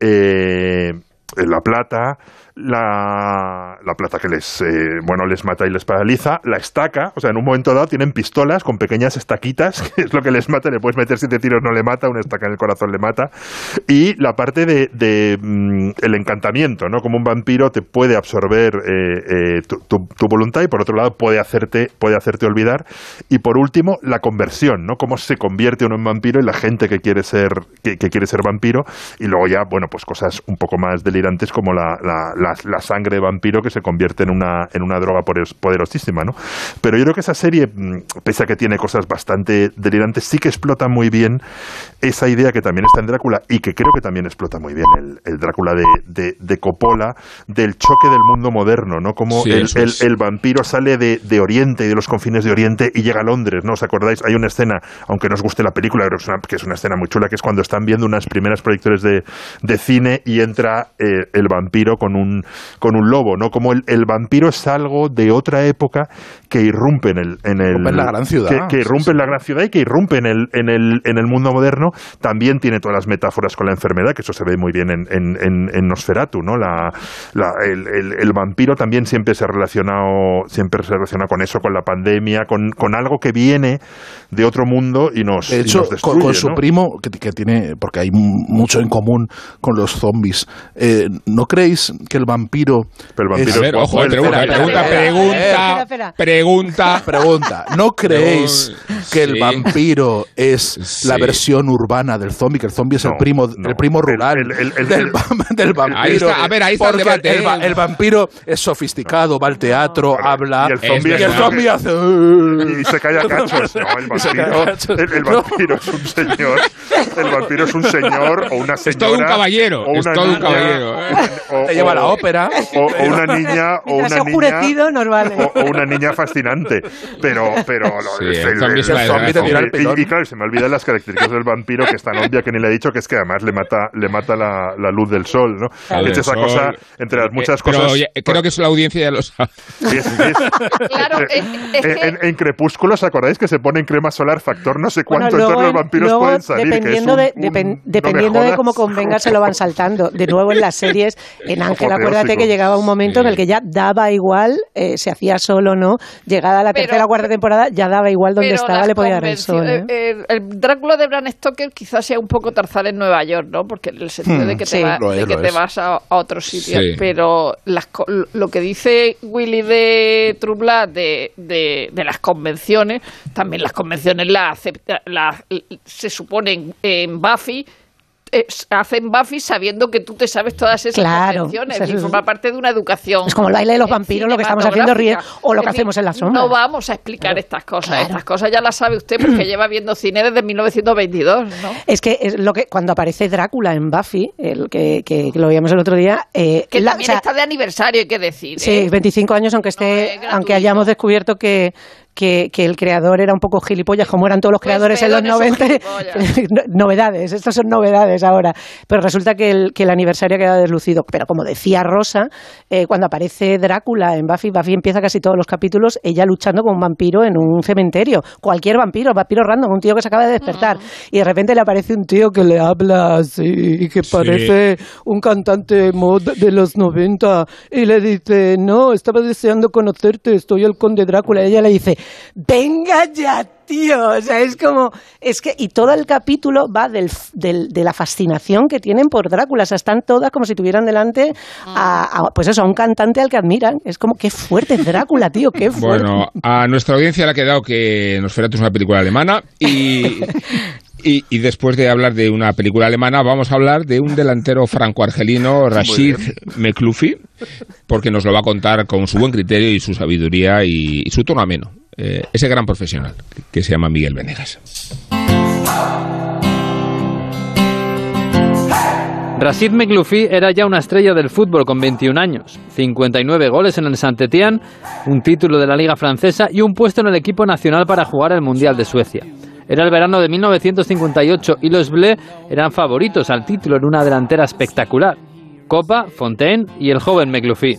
eh, la plata, la, la plata que les, eh, bueno, les mata y les paraliza, la estaca, o sea, en un momento dado tienen pistolas con pequeñas estaquitas, que es lo que les mata, le puedes meter siete tiros, no le mata, una estaca en el corazón le mata, y la parte de, mm, el encantamiento, ¿no? Como un vampiro te puede absorber eh, eh, tu, voluntad y por otro lado puede hacerte, puede hacerte olvidar, y por último, la conversión, ¿no? Cómo se convierte uno en vampiro y la gente que quiere ser, que, quiere ser vampiro, y luego ya, bueno, pues cosas un poco más delirantes como la la, la sangre de vampiro que se convierte en una, en una droga poderos- poderosísima, ¿no? Pero yo creo que esa serie, mm, pese a que tiene cosas bastante delirantes, sí que explota muy bien esa idea que también está en Drácula y que creo que también explota muy bien el, el Drácula de, de, de Coppola, del choque del mundo moderno, ¿no? Como Sí, el, el- vampiro sale de, de Oriente y de los confines de Oriente y llega a Londres, ¿no? ¿Os acordáis? Hay una escena, aunque no os guste la película, creo que es una, que es una escena muy chula, que es cuando están viendo unas primeras proyectores de, de cine y entra eh, el vampiro con un, con un lobo, ¿no? Como el, el vampiro es algo de otra época que irrumpe en el... En el la gran ciudad. Que, que irrumpe Sí, sí. en la gran ciudad y que irrumpe en el, en el, en el mundo moderno. También tiene todas las metáforas con la enfermedad, que eso se ve muy bien en, en, en, en Nosferatu, ¿no? La, la- el, el- el vampiro también siempre se ha relacionado, siempre se relaciona con eso, con la pandemia, con, con algo que viene de otro mundo y nos, De y hecho, nos con, destruye, con su ¿no? primo, que, que tiene, porque hay mucho en común con los zombies, eh, ¿no creéis que el vampiro... Pero el es- A ver, ojo, eh, pregunta, Espera, pregunta, espera, pregunta, espera. pregunta. Pregunta, ¿no creéis que el vampiro es Sí. la versión urbana del zombie? Que el zombie es el No, primo, no. el primo rural el- el- el- del, el- va- del vampiro. Ahí está, a ver, ahí está el debate, El, ¿eh? el vampiro es sofisticado, va al teatro, Claro, habla y el zombie y es el zombie hace... Y se cae a cachos. No, el vampiro, el, el No. vampiro es un señor. El vampiro es un señor o una señora. Es todo un caballero, o es una todo un niña, caballero, ¿eh? o- Te lleva la o- ópera. O, o una niña, o una niña. oscurecido, nos vale. O, o una niña fascinante. Pero, pero lo- Sí, el zombie es el una zombie te desgracia. tira el y, claro, se me olvidan las características del vampiro, que es tan obvia que ni le he dicho, que es que además le mata, le mata la, la luz del sol, ¿no? Es esa sol. cosa, entre las muchas Eh, pero, cosas. oye, creo que eso la audiencia ya lo sabe. Sí, sí, Claro, es, es en, que... en- en Crepúsculo, ¿os acordáis que se pone en crema solar factor no sé Bueno, cuánto? luego, entonces los vampiros luego, pueden salir. que es dependiendo, un- de, un- depen- no dependiendo de cómo convenga, se lo van saltando. De nuevo en las series, en Ángel, acuérdate que llegaba un momento en el que ya daba igual, eh, se hacía solo o no. Llegada la Pero- tercera o cuarta temporada, ya daba igual donde estaba, le podía dar el sol. ¿eh? eh, eh, el Drácula de Bram Stoker quizás sea un poco Tarzán en Nueva York, ¿no? Porque en el sentido de que te, Sí. va- Lo es, de que te vas a, a otro sitio. Sí. Pero las lo que dice Willy de Trublat de, de, de las convenciones, también las convenciones las acepta, las- se suponen en Buffy. Eh, hacen Buffy sabiendo que tú te sabes todas esas Claro, convenciones eso es- y forma parte de una educación Es como el baile de los vampiros, lo que estamos haciendo ríe, o lo que hacemos en la sombra. No vamos a explicar estas cosas. Claro. Estas cosas ya las sabe usted porque lleva viendo cine desde 1922, ¿no? Es que es lo que cuando aparece Drácula en Buffy, el que, que lo veíamos el otro día, eh, Que la- también o sea, está de aniversario, hay que decir. Sí, ¿eh? 25 años, aunque No esté, es aunque hayamos descubierto que, que, que el creador era un poco gilipollas, como eran todos los Pues creadores en los Pedro es un 90. No- novedades, estas son novedades ahora. Pero resulta que el, que el aniversario ha quedado deslucido. Pero como decía Rosa, eh, cuando aparece Drácula en Buffy, Buffy empieza casi todos los capítulos, ella luchando con un vampiro en un cementerio. Cualquier vampiro, vampiro random, un tío que se acaba de despertar. Y de repente le aparece un tío que le habla así, y que parece un cantante mod de los 90 y le dice, no, estaba deseando conocerte, estoy el conde Drácula. Y ella le dice, venga ya, tío. O sea, es como, es que, y todo el capítulo va del, del- de la fascinación que tienen por Drácula. O sea, están todas como si tuvieran delante a, a, pues eso, a un cantante al que admiran. Es como, qué fuerte es Drácula, tío, qué fuerte. Bueno, a nuestra audiencia le ha quedado que Nosferatu es una película alemana y, y, y después de hablar de una película alemana vamos a hablar de un delantero franco-argelino, Rashid Mekloufi, porque nos lo va a contar con su buen criterio y su sabiduría y, y su tono ameno. Eh, ese gran profesional que se llama Miguel Venegas. Rashid Mekloufi era ya una estrella del fútbol con 21 años, 59 goles en el Saint-Étienne, un título de la Liga Francesa y un puesto en el equipo nacional para jugar el Mundial de Suecia. Era el verano de 1958 y los Bleus eran favoritos al título en una delantera espectacular. Copa, Fontaine y el joven Mekloufi.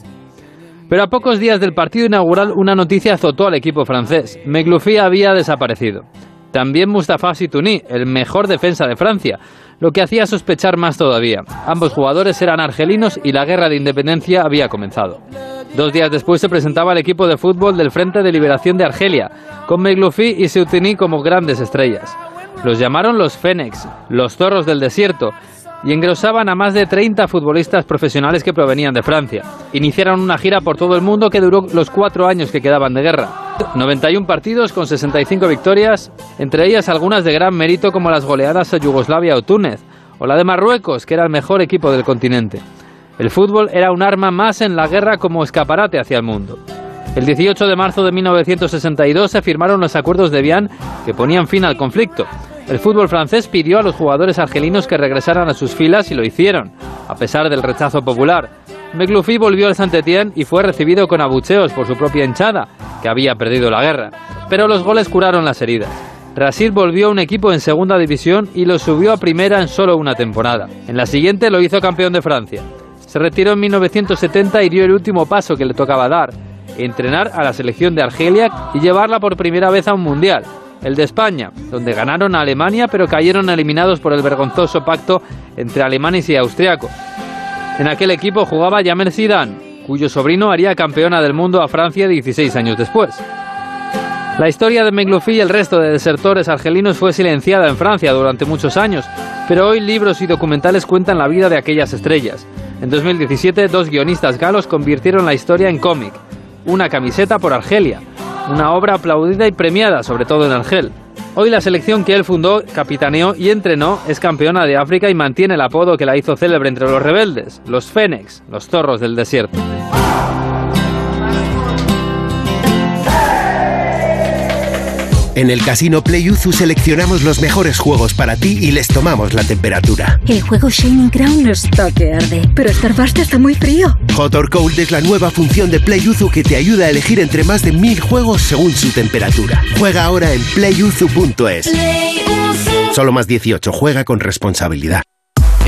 Pero a pocos días del partido inaugural una noticia azotó al equipo francés. Mekloufi había desaparecido. También Mustafa Situni, el mejor defensa de Francia, lo que hacía sospechar más todavía. Ambos jugadores eran argelinos y la guerra de independencia había comenzado. Dos días después se presentaba el equipo de fútbol del Frente de Liberación de Argelia, con Mekloufi y Situni como grandes estrellas. Los llamaron los Fénix, los zorros del desierto, y engrosaban a más de 30 futbolistas profesionales que provenían de Francia. Iniciaron una gira por todo el mundo que duró los cuatro años que quedaban de guerra. 91 partidos con 65 victorias, entre ellas algunas de gran mérito como las goleadas a Yugoslavia o Túnez, o la de Marruecos, que era el mejor equipo del continente. El fútbol era un arma más en la guerra como escaparate hacia el mundo. El 18 de marzo de 1962 se firmaron los acuerdos de Vian que ponían fin al conflicto. El fútbol francés pidió a los jugadores argelinos que regresaran a sus filas y lo hicieron, a pesar del rechazo popular. McLuffy volvió al Saint-Étienne y fue recibido con abucheos por su propia hinchada, que había perdido la guerra. Pero los goles curaron las heridas. Brasil volvió a un equipo en segunda división y lo subió a primera en solo una temporada. En la siguiente lo hizo campeón de Francia. Se retiró en 1970 y dio el último paso que le tocaba dar, entrenar a la selección de Argelia y llevarla por primera vez a un mundial, el de España, donde ganaron a Alemania pero cayeron eliminados por el vergonzoso pacto entre alemanes y austriacos. En aquel equipo jugaba Jamel Zidane, cuyo sobrino haría campeona del mundo a Francia 16 años después. La historia de McLuffy y el resto de desertores argelinos fue silenciada en Francia durante muchos años, pero hoy libros y documentales cuentan la vida de aquellas estrellas. En 2017, dos guionistas galos convirtieron la historia en cómic, una camiseta por Argelia, una obra aplaudida y premiada, sobre todo en Argel. Hoy la selección que él fundó, capitaneó y entrenó es campeona de África y mantiene el apodo que la hizo célebre entre los rebeldes, los Fénix, los zorros del desierto. En el Casino PlayUzu seleccionamos los mejores juegos para ti y les tomamos la temperatura. El juego Shining Crown está que arde, pero Starburst está muy frío. Hot or Cold es la nueva función de PlayUzu que te ayuda a elegir entre más de mil juegos según su temperatura. Juega ahora en playuzu.es. Solo más 18, juega con responsabilidad.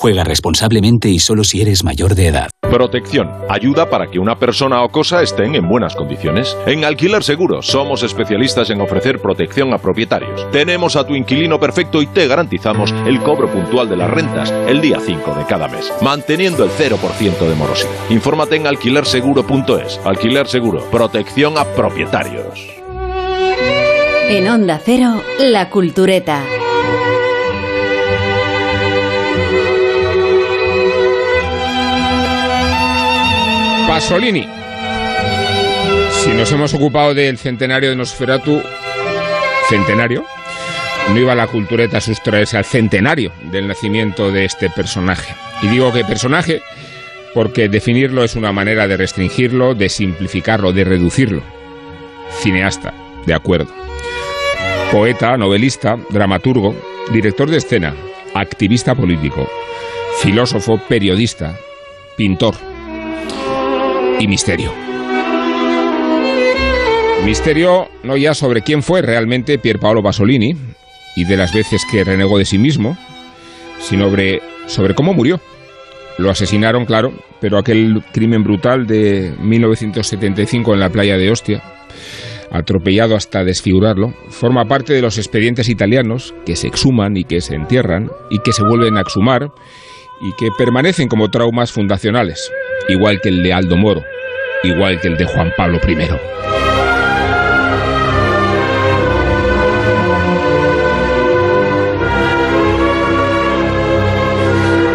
Juega responsablemente y solo si eres mayor de edad. Protección. Ayuda para que una persona o cosa estén en buenas condiciones. En Alquiler Seguro somos especialistas en ofrecer protección a propietarios. Tenemos a tu inquilino perfecto y te garantizamos el cobro puntual de las rentas el día 5 de cada mes, manteniendo el 0% de morosidad. Infórmate en alquilerseguro.es. Alquiler Seguro. Protección a propietarios. En Onda Cero, La Cultureta. Pasolini. Si nos hemos ocupado del centenario de Nosferatu, centenario, no iba la cultureta a sustraerse al centenario del nacimiento de este personaje. Y digo que personaje porque definirlo es una manera de restringirlo, de simplificarlo, de reducirlo. Cineasta, de acuerdo. Poeta, novelista, dramaturgo, director de escena, activista político, filósofo, periodista, pintor y misterio. Misterio no ya sobre quién fue realmente Pier Paolo Pasolini y de las veces que renegó de sí mismo, sino sobre, sobre cómo murió. Lo asesinaron, claro, pero aquel crimen brutal de 1975 en la playa de Ostia, atropellado hasta desfigurarlo, forma parte de los expedientes italianos que se exhuman y que se entierran y que se vuelven a exhumar y que permanecen como traumas fundacionales, igual que el de Aldo Moro, igual que el de Juan Pablo I.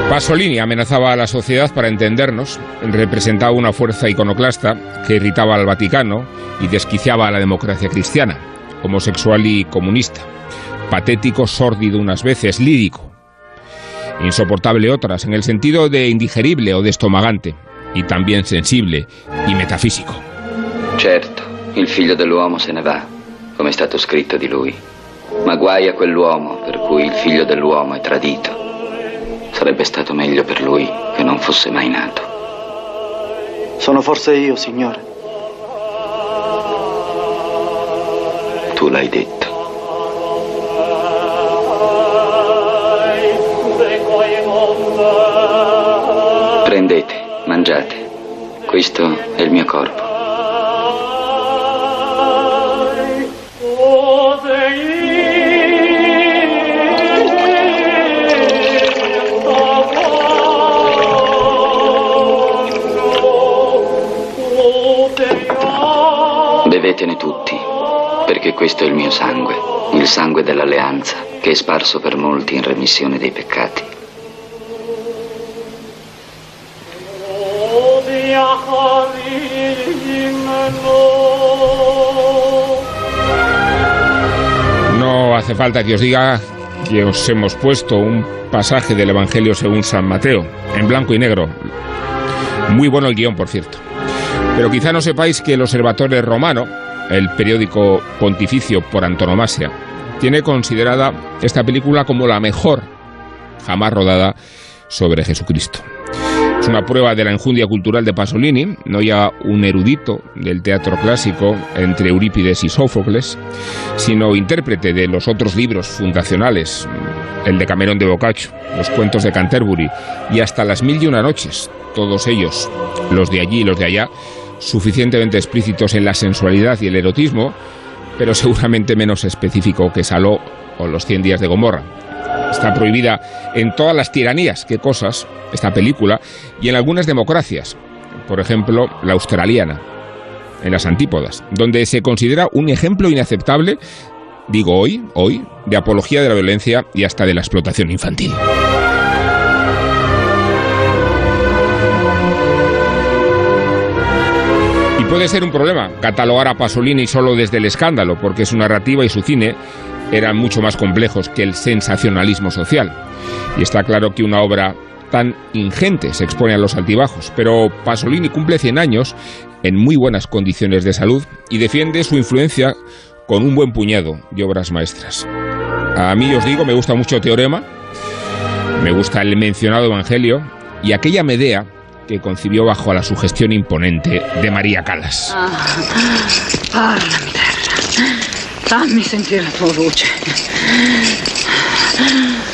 Pasolini amenazaba a la sociedad para entendernos, representaba una fuerza iconoclasta que irritaba al Vaticano y desquiciaba a la democracia cristiana, homosexual y comunista, patético, sórdido unas veces, lírico, insoportable otras, en el sentido de indigerible o de estomagante, y también sensible y metafisico. Certo, il figlio dell'uomo se ne va, come è stato scritto di lui. Ma guai a quell'uomo per cui il figlio dell'uomo è tradito. Sarebbe stato meglio per lui che non fosse mai nato. Sono forse io, signore. Tu l'hai detto. Prendete, mangiate. Questo è il mio corpo. Bevetene tutti, perché questo è il mio sangue, il sangue dell'alleanza, che è sparso per molti in remissione dei peccati. No hace falta que os diga que os hemos puesto un pasaje del Evangelio según San Mateo, en blanco y negro. Muy bueno el guion, por cierto. Pero quizá no sepáis que el Observatorio Romano, el periódico pontificio por antonomasia, tiene considerada esta película como la mejor jamás rodada sobre Jesucristo. Una prueba de la enjundia cultural de Pasolini, no ya un erudito del teatro clásico entre Eurípides y Sófocles, sino intérprete de los otros libros fundacionales, el de Camerón de Boccaccio, los cuentos de Canterbury y hasta las mil y una noches, todos ellos, los de allí y los de allá, suficientemente explícitos en la sensualidad y el erotismo, pero seguramente menos específico que Saló o los Cien días de Gomorra. Está prohibida en todas las tiranías, qué cosas, esta película, y en algunas democracias, por ejemplo, la australiana, en las antípodas, donde se considera un ejemplo inaceptable, digo hoy, hoy, de apología de la violencia y hasta de la explotación infantil. Y puede ser un problema catalogar a Pasolini solo desde el escándalo, porque su narrativa y su cine eran mucho más complejos que el sensacionalismo social. Y está claro que una obra tan ingente se expone a los altibajos, pero Pasolini cumple 100 años en muy buenas condiciones de salud y defiende su influencia con un buen puñado de obras maestras. A mí os digo, me gusta mucho Teorema, me gusta el mencionado Evangelio y aquella Medea que concibió bajo la sugestión imponente de María Calas. Ah, terra, fammi sentire la tua voce.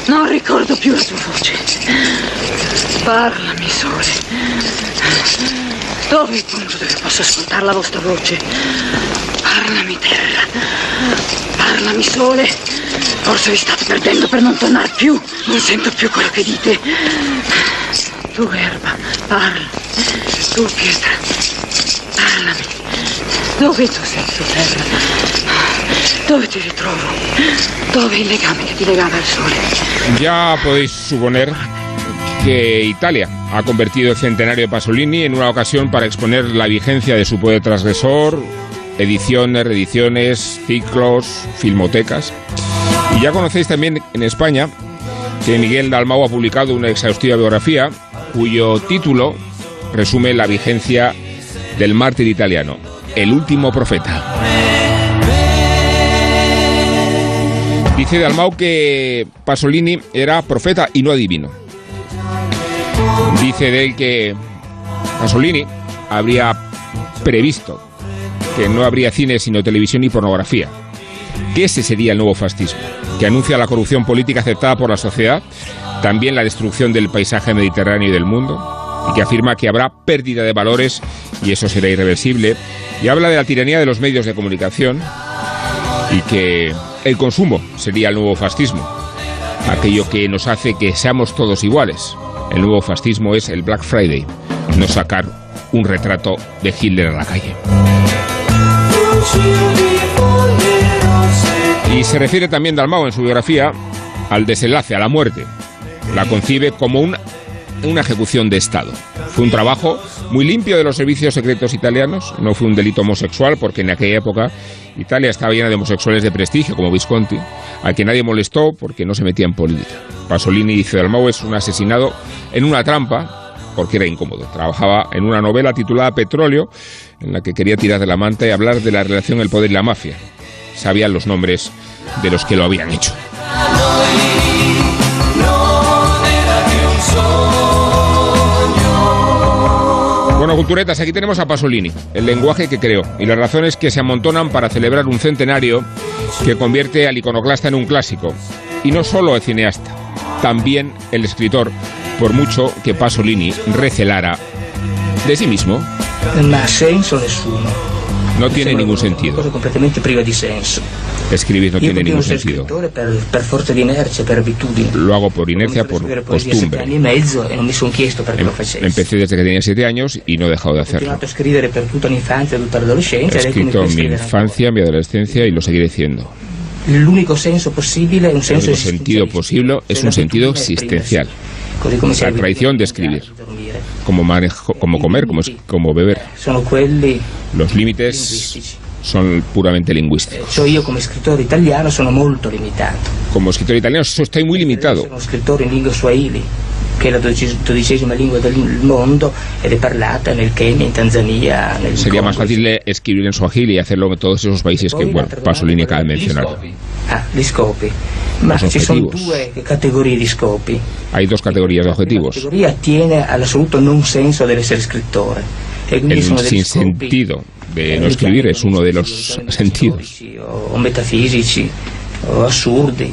Non ricordo più la tua voce. Parlami sole. Dove è il punto dove posso ascoltare la vostra voce? Parlami terra, parlami sole. Forse vi state perdendo per non tornare più. Non sento più quello che dite. Tu erba, parla. Tu pietra, parlami. Dove tu sei terra? Dove ti ritrovo? Dove il legame che ti legava al sole? Ya podéis suponer que Italia ha convertido el centenario de Pasolini en una ocasión para exponer la vigencia de su poder transgresor, ediciones, reediciones, ciclos, filmotecas. Y ya conocéis también en España que Miguel Dalmau ha publicado una exhaustiva biografía cuyo título resume la vigencia del mártir italiano, el último profeta. Dice Dalmau que Pasolini era profeta y no adivino. Dice de él que Pasolini habría previsto que no habría cine sino televisión y pornografía, que ese sería el nuevo fascismo, que anuncia la corrupción política aceptada por la sociedad, también la destrucción del paisaje mediterráneo y del mundo, y que afirma que habrá pérdida de valores y eso será irreversible, y habla de la tiranía de los medios de comunicación y que el consumo sería el nuevo fascismo, aquello que nos hace que seamos todos iguales. El nuevo fascismo es el Black Friday, no sacar un retrato de Hitler a la calle. Y se refiere también Dalmau en su biografía al desenlace, a la muerte. La concibe como un- una ejecución de Estado. Fue un trabajo muy limpio de los servicios secretos italianos, no fue un delito homosexual porque en aquella época Italia estaba llena de homosexuales de prestigio como Visconti, a quien nadie molestó porque no se metía en política. Pasolini dice Dalmau es un asesinado en una trampa porque era incómodo. Trabajaba en una novela titulada Petróleo, en la que quería tirar de la manta y hablar de la relación el poder y la mafia. Sabían los nombres de los que lo habían hecho. Bueno, culturetas, aquí tenemos a Pasolini, el lenguaje que creó y las razones que se amontonan para celebrar un centenario que convierte al iconoclasta en un clásico. Y no solo el cineasta, también el escritor, por mucho que Pasolini recelara de sí mismo. Senso nessuno. No tiene ningún sentido. Escribir no tiene ningún sentido. Lo hago por inercia, por costumbre. e e Em- empecé desde que tenía siete años y no he dejado de hacerlo. He escrito en mi infancia, mi adolescencia y lo seguiré un El único sentido posible es un sentido existencial. La tradición de escribir, como, manejo, como comer, como, como beber. Los límites son puramente lingüísticos. cioè io come scrittore italiano sono molto limitato. Como escritor italiano estoy muy limitado. Che è la dodicesima lingua del mondo ed è parlata nel Kenya, in Tanzania, nel Sería más fácil escribir en Swahili y hacerlo en todos esos países que, bueno, Pasolini acaba de mencionar. Ah, gli scopi. Ma ci sono due categorie di scopi. Hay dos categorías de La objetivos. categoria attiene all'assoluto non senso dell'essere scrittore. El sinsentido de no escribir es uno de los sentidos. o metafisici o assurdi.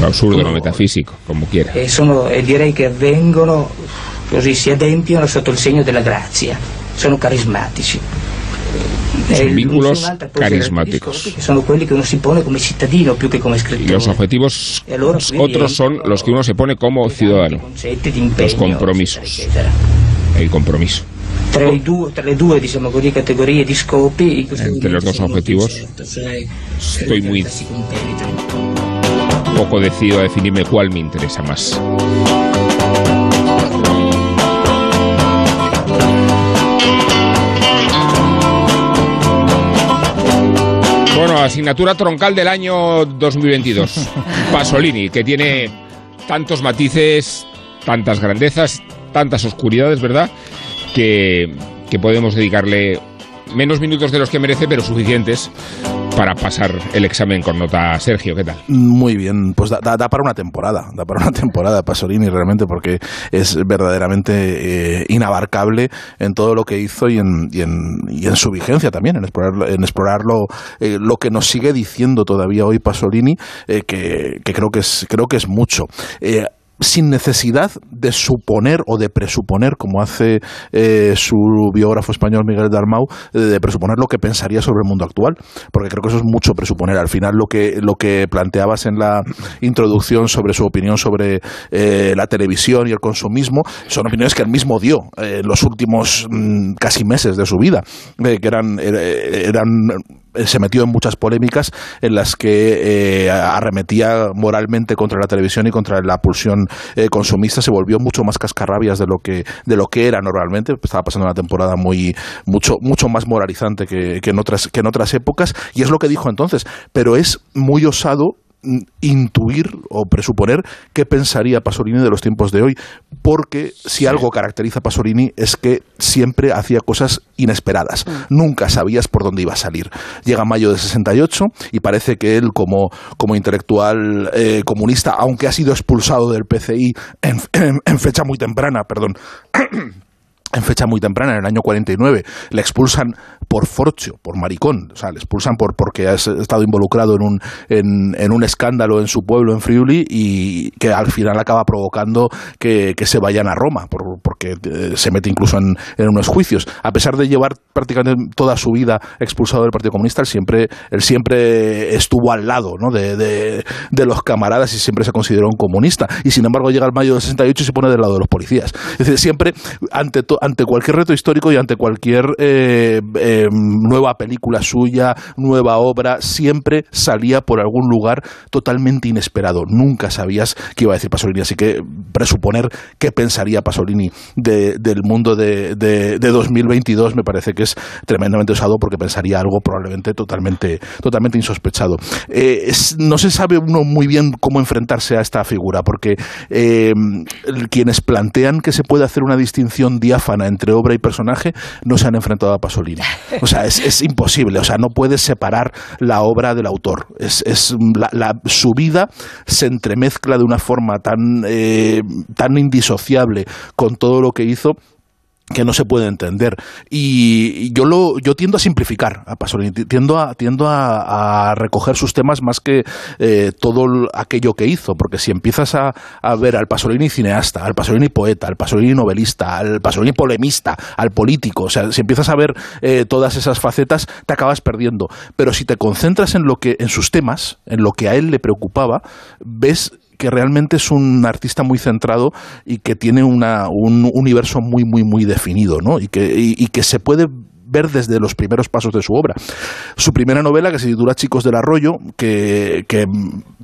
Lo absurdo, lo metafísico, como quiera. E, sono, e direi che avvengono così, si adempiono sotto il segno della grazia. Sono carismatici. Son E vínculos carismáticos. discorsi Che sono quelli che uno si pone come cittadino più che come Y scrittore. los objetivos E otros son los que uno se pone como ciudadano. Los compromisos. El compromiso. Tra, i due- tra le due diciamo così, categorie di scopi in questo Entre los dos sono objetivos estoy muy poco decidido a definirme cuál me interesa más. Bueno, asignatura troncal del año 2022. Pasolini, que tiene tantos matices, tantas grandezas, tantas oscuridades, ¿verdad? Que, que podemos dedicarle menos minutos de los que merece, pero suficientes para pasar el examen con nota. Sergio, ¿qué tal? Muy bien, pues da, da- da para una temporada, da para una temporada Pasolini realmente porque es verdaderamente eh, inabarcable en todo lo que hizo y en, y en, su vigencia también, en explorar, en explorarlo, eh, lo que nos sigue diciendo todavía hoy Pasolini, eh, que, que creo que es, creo que es mucho. Sin necesidad de suponer o de presuponer, como hace eh, su biógrafo español Miguel Dalmau, eh, de presuponer lo que pensaría sobre el mundo actual, porque creo que eso es mucho presuponer. Al final, lo que, lo que planteabas en la introducción sobre su opinión sobre eh, la televisión y el consumismo, son opiniones que él mismo dio eh, en los últimos mm, casi meses de su vida, que eran, eh, eran se metió en muchas polémicas en las que eh, arremetía moralmente contra la televisión y contra la pulsión eh, consumista. Se volvió mucho más cascarrabias de lo que de lo que era normalmente. Estaba pasando una temporada muy mucho mucho más moralizante que, que en otras que en otras épocas. Y es lo que dijo entonces. Pero es muy osado intuir o presuponer qué pensaría Pasolini de los tiempos de hoy, porque si algo caracteriza a Pasolini es que siempre hacía cosas inesperadas, nunca sabías por dónde iba a salir. Llega mayo de 68 y parece que él como, como intelectual eh, comunista, aunque ha sido expulsado del PCI en, en- en fecha muy temprana, perdón, en fecha muy temprana, en el año 49, le expulsan por forcho, por maricón, o sea, le expulsan por porque ha estado involucrado en un, en, un escándalo en su pueblo, en Friuli, y que al final acaba provocando que, que se vayan a Roma, por- porque eh, se mete incluso en, unos juicios. A pesar de llevar prácticamente toda su vida expulsado del Partido Comunista, él siempre, él siempre estuvo al lado ¿no? de, de, los camaradas y siempre se consideró un comunista. Y sin embargo llega el mayo del 68 y se pone del lado de los policías. Es decir, siempre ante, to- ante cualquier reto histórico y ante cualquier eh, eh, nueva película suya, nueva obra, siempre salía por algún lugar totalmente inesperado. Nunca sabías qué iba a decir Pasolini. Así que presuponer qué pensaría Pasolini de- del mundo de, de, de 2022 me parece que es tremendamente osado porque pensaría algo probablemente totalmente, totalmente insospechado. Eh, no se sabe uno muy bien cómo enfrentarse a esta figura porque eh, quienes plantean que se puede hacer una distinción diáfana entre obra y personaje no se han enfrentado a Pasolini. O sea, es, imposible. O sea, no puedes separar la obra del autor. Es, es la- la- su vida se entremezcla de una forma tan, eh, tan indisociable con todo lo que hizo que no se puede entender. Y yo lo yo tiendo a simplificar a Pasolini, tiendo a, tiendo a, recoger sus temas más que eh, todo aquello que hizo, porque si empiezas a, ver al Pasolini cineasta, al Pasolini poeta, al Pasolini novelista, al Pasolini polemista, al político, o sea, si empiezas a ver eh, todas esas facetas, te acabas perdiendo. Pero si te concentras en lo que, en sus temas, en lo que a él le preocupaba, ves que realmente es un artista muy centrado y que tiene una, un universo muy, muy, muy definido, ¿no? Y que, y que se puede ver desde los primeros pasos de su obra. Su primera novela, que se titula Chicos del Arroyo, que,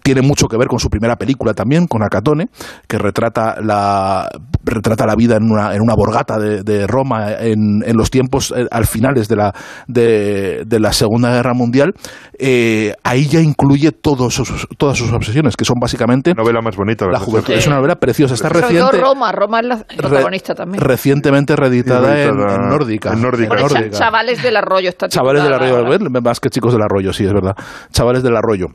tiene mucho que ver con su primera película también, con Acatone, que retrata la, retrata la vida en una, en una borgata de, Roma en, en, los tiempos eh, al finales de la, de, la Segunda Guerra Mundial, eh, ahí ya incluye todos todas sus obsesiones, que son básicamente... Novela más bonita, La juventud. Es una novela preciosa. Está reciente, Roma, Roma es la protagonista también. Recientemente reeditada en, Nórdica. En Nórdica. Chavales del Arroyo está Chavales del Arroyo, más que chicos del Arroyo, sí, es verdad. Chavales del Arroyo.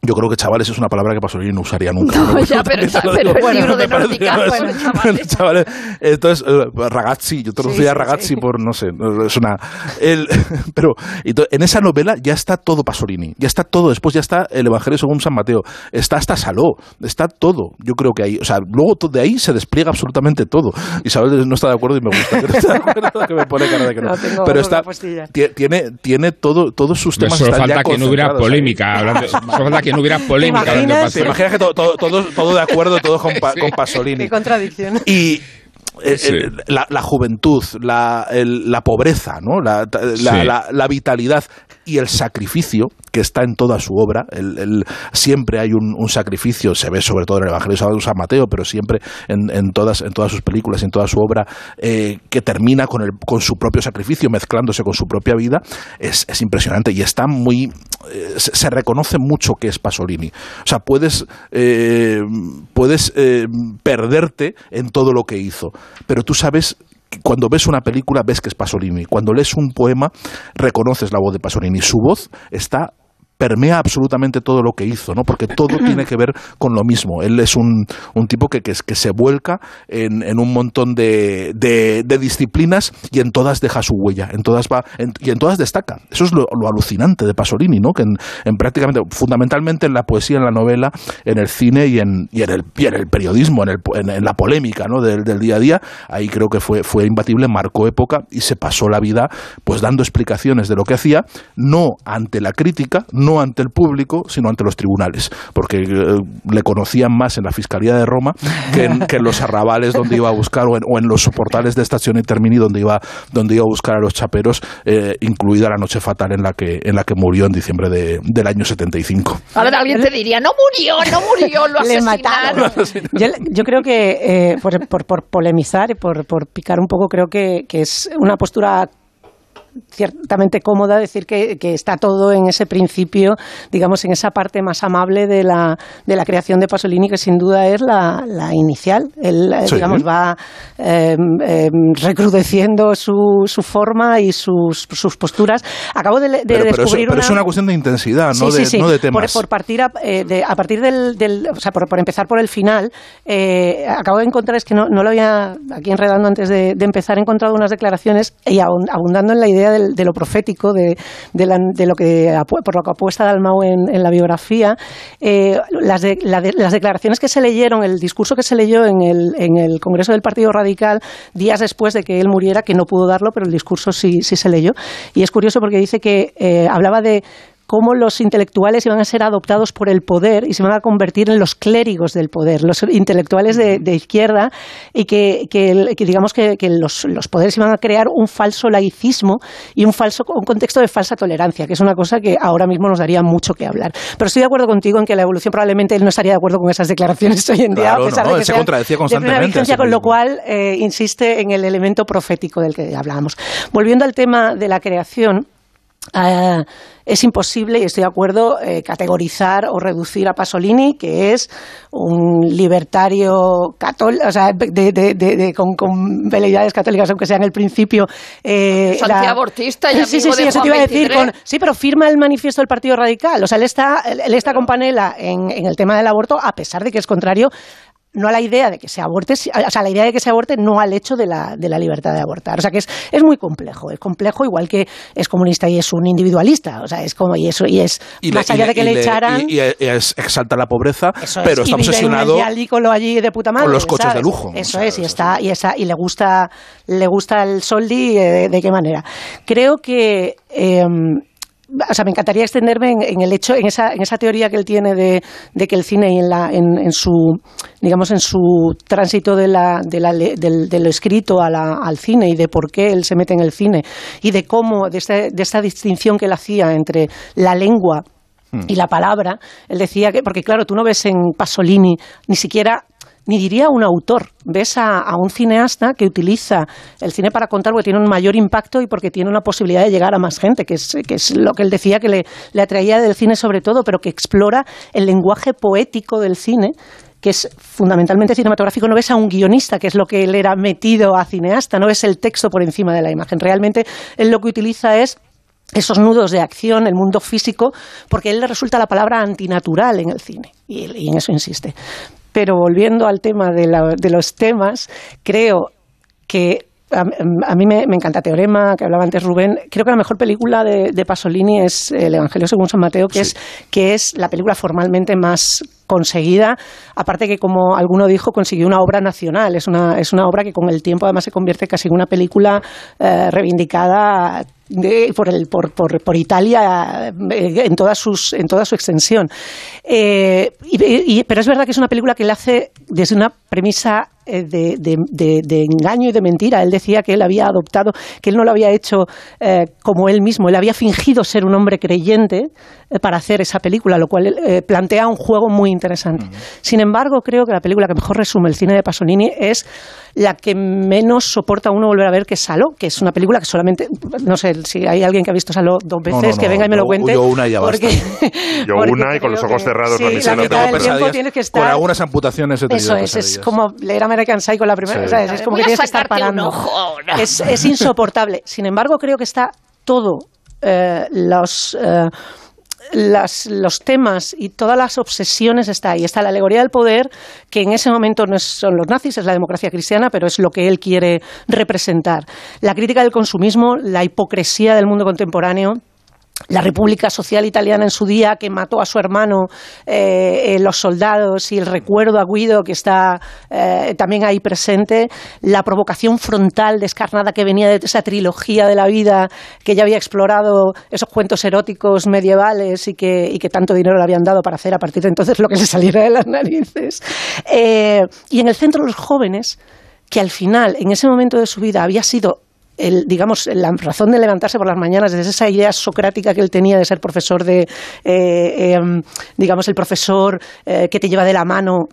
Yo creo que chavales es una palabra que Pasolini no usaría nunca. No, ya, pero, pero el libro de Nórdica, bueno, chavales. Entonces, eh, ragazzi, yo traduciría sí, ragazzi por, no sé, es una... El, pero en esa novela ya está todo Pasolini, ya está todo, después ya está el Evangelio según San Mateo, está hasta Saló, está todo, yo creo que ahí, o sea, luego de ahí se despliega absolutamente todo. Isabel no está de acuerdo y me gusta, que no está de acuerdo, que me pone cara de que no. no pero está, tiene, tiene todo, todos sus temas... Solo falta que no hubiera polémica, hablando, solo falta que no hubiera polémica. ¿Te imaginas, ¿Te imaginas que todo, todo, todo, de acuerdo, todo con, con Pasolini? Qué contradicción. Y eh, la, la, juventud, la, el, la pobreza, ¿no? La, la, la, vitalidad y el sacrificio que está en toda su obra. El, siempre hay un, sacrificio, se ve sobre todo en el Evangelio de San Mateo, pero siempre en, en, todas, en todas sus películas y en toda su obra, eh, que termina con, el, con su propio sacrificio, mezclándose con su propia vida, es, es impresionante y está muy. Eh, se, reconoce mucho que es Pasolini. O sea, puedes, eh, puedes perderte en todo lo que hizo, pero tú sabes cuando ves una película ves que es Pasolini. Cuando lees un poema reconoces la voz de Pasolini. Su voz está permea absolutamente todo lo que hizo, ¿no? Porque todo tiene que ver con lo mismo. Él es un, un tipo que, que, que, se vuelca en, en un montón de, de, de, disciplinas y en todas deja su huella, en todas va, en, y en todas destaca. Eso es lo, lo alucinante de Pasolini, ¿no? Que en, en, prácticamente, fundamentalmente en la poesía, en la novela, en el cine y en, y en, el, y en el periodismo, en, el, en, la polémica, ¿no? Del, del, día a día, ahí creo que fue, fue imbatible, marcó época y se pasó la vida pues dando explicaciones de lo que hacía, no ante la crítica, no ante el público, sino ante los tribunales, porque eh, le conocían más en la Fiscalía de Roma que en, que en los arrabales donde iba a buscar o en, o en, los portales de Estación y Termini donde iba, donde iba a buscar a los chaperos, eh, incluida la noche fatal en la que, en la que murió en diciembre de, del año 75. Ahora alguien te diría, no murió, no murió, lo asesinaron. yo, yo, creo que, eh, por, por, por, polemizar y por, por picar un poco, creo que, que es una postura ciertamente cómoda decir que, que, está todo en ese principio, digamos, en esa parte más amable de la, de la creación de Pasolini, que sin duda es la, la inicial. Él, sí. digamos, va eh, eh, recrudeciendo su, su, forma y sus, sus posturas. Acabo de, de pero, descubrir pero, eso, pero una... es una cuestión de intensidad, no, sí, de, no de temas. Por, por partir a, eh, de, a partir del, del, o sea, por, por, empezar por el final, eh, acabo de encontrar, es que no, no lo había aquí enredando antes de, de empezar, he encontrado unas declaraciones y abundando en la idea del, de lo profético, de, de, la, de, lo que por lo que apuesta Dalmau en, en la biografía, eh, las, de, la las, declaraciones que se leyeron, el discurso que se leyó en el, en el, Congreso del Partido Radical días después de que él muriera, que no pudo darlo, pero el discurso sí, sí se leyó. Y es curioso porque dice que eh, hablaba de cómo los intelectuales iban a ser adoptados por el poder y se van a convertir en los clérigos del poder, los intelectuales de, de izquierda, y que, que, que digamos que, que los, los, poderes iban a crear un falso laicismo y un, falso, un contexto de falsa tolerancia, que es una cosa que ahora mismo nos daría mucho que hablar. Pero estoy de acuerdo contigo en que la evolución probablemente él no estaría de acuerdo con esas declaraciones hoy en día, claro, a pesar no, de que se contradecía constantemente. De vigencia, con lo cual eh, insiste en el elemento profético del que hablábamos. Volviendo al tema de la creación, Uh, es imposible, y estoy de acuerdo, eh, categorizar o reducir a Pasolini, que es un libertario católico, o sea, de, de, de, con, con, veleidades católicas, aunque sea en el principio. Eh, Antiabortista y sí, sí, sí, eso te iba a decir. Con, sí, pero firma el manifiesto del Partido Radical. O sea, él está, él está con Panela en, en el tema del aborto, a pesar de que es contrario no a la idea de que se aborte, o sea, la idea de que se aborte, no al hecho de la, de la libertad de abortar. O sea, que es, es muy complejo, es complejo igual que es comunista y es un individualista. O sea, es como, y eso, y es, Y más le- allá y de que le, echaran... y- y es- exalta la pobreza, Eso pero es, está obsesionado yálícolo allí de puta madre, con los coches ¿sabes? de lujo. Eso es, y está y esa y le gusta le gusta el soldi eh, de, de qué manera. Creo que eh, o sea, me encantaría extenderme en, en el hecho, en esa, en esa teoría que él tiene de, de que el cine y en, la, en, en su, digamos, en su tránsito de la, de la del, de lo escrito a la- al cine y de por qué él se mete en el cine y de cómo, de, este- de esta distinción que él hacía entre la lengua y la palabra, él decía que, porque claro, tú no ves en Pasolini ni siquiera, ni diría un autor, ves a, a un cineasta que utiliza el cine para contar porque tiene un mayor impacto y porque tiene una posibilidad de llegar a más gente, que es, que es lo que él decía que le, atraía del cine sobre todo, pero que explora el lenguaje poético del cine que es fundamentalmente cinematográfico, no ves a un guionista, que es lo que él era metido a cineasta, no ves el texto por encima de la imagen. Realmente él lo que utiliza es esos nudos de acción, el mundo físico, porque a él le resulta la palabra antinatural en el cine, y en eso insiste. Pero volviendo al tema de, la- de los temas, creo que a, a mí me, me encanta Teorema, que hablaba antes Rubén. Creo que la mejor película de, de Pasolini es El Evangelio según San Mateo, que, es, que es la película formalmente más conseguida. Aparte que, como alguno dijo, consiguió una obra nacional. Es una, es una obra que con el tiempo además se convierte casi en una película eh, reivindicada de- por, el, por, Italia eh, en, toda sus, en toda su extensión. Eh, y- pero es verdad que es una película que le hace desde una premisa de, de- de- de engaño y de mentira. Él decía que él había adoptado, que él no lo había hecho eh, como él mismo, él había fingido ser un hombre creyente eh, para hacer esa película, lo cual eh, plantea un juego muy interesante. Sin embargo, creo que la película que mejor resume el cine de Pasolini es la que menos soporta uno volver a ver, que es Saló, que es una película que solamente, no sé si hay alguien que ha visto Saló dos No, veces, no, que venga y me lo cuente. yo una y ya basta. Yo una y con los ojos que- cerrados sí, la mitad tengo del tiempo tienes que Con estar algunas amputaciones he eso es, es como leer American Psycho la primera, Sí. ¿sabes? Es como Voy que tienes que estar parando. Es, es insoportable. Sin embargo, creo que está todo eh, los eh, las- los temas y todas las obsesiones está ahí. Está la alegoría del poder, que en ese momento no es- son los nazis, es la democracia cristiana, pero es lo que él quiere representar. La crítica del consumismo, la hipocresía del mundo contemporáneo, la República Social Italiana en su día que mató a su hermano, eh, los soldados y el recuerdo a Guido que está eh, también ahí presente, la provocación frontal descarnada que venía de esa trilogía de la vida que ya había explorado esos cuentos eróticos medievales y que, y que tanto dinero le habían dado para hacer a partir de entonces lo que le saliera de las narices. Eh, y en el centro los jóvenes que al final, en ese momento de su vida, había sido el, digamos, la razón de levantarse por las mañanas desde esa idea socrática que él tenía de ser profesor de, eh, em, digamos, el profesor eh, que te lleva de la mano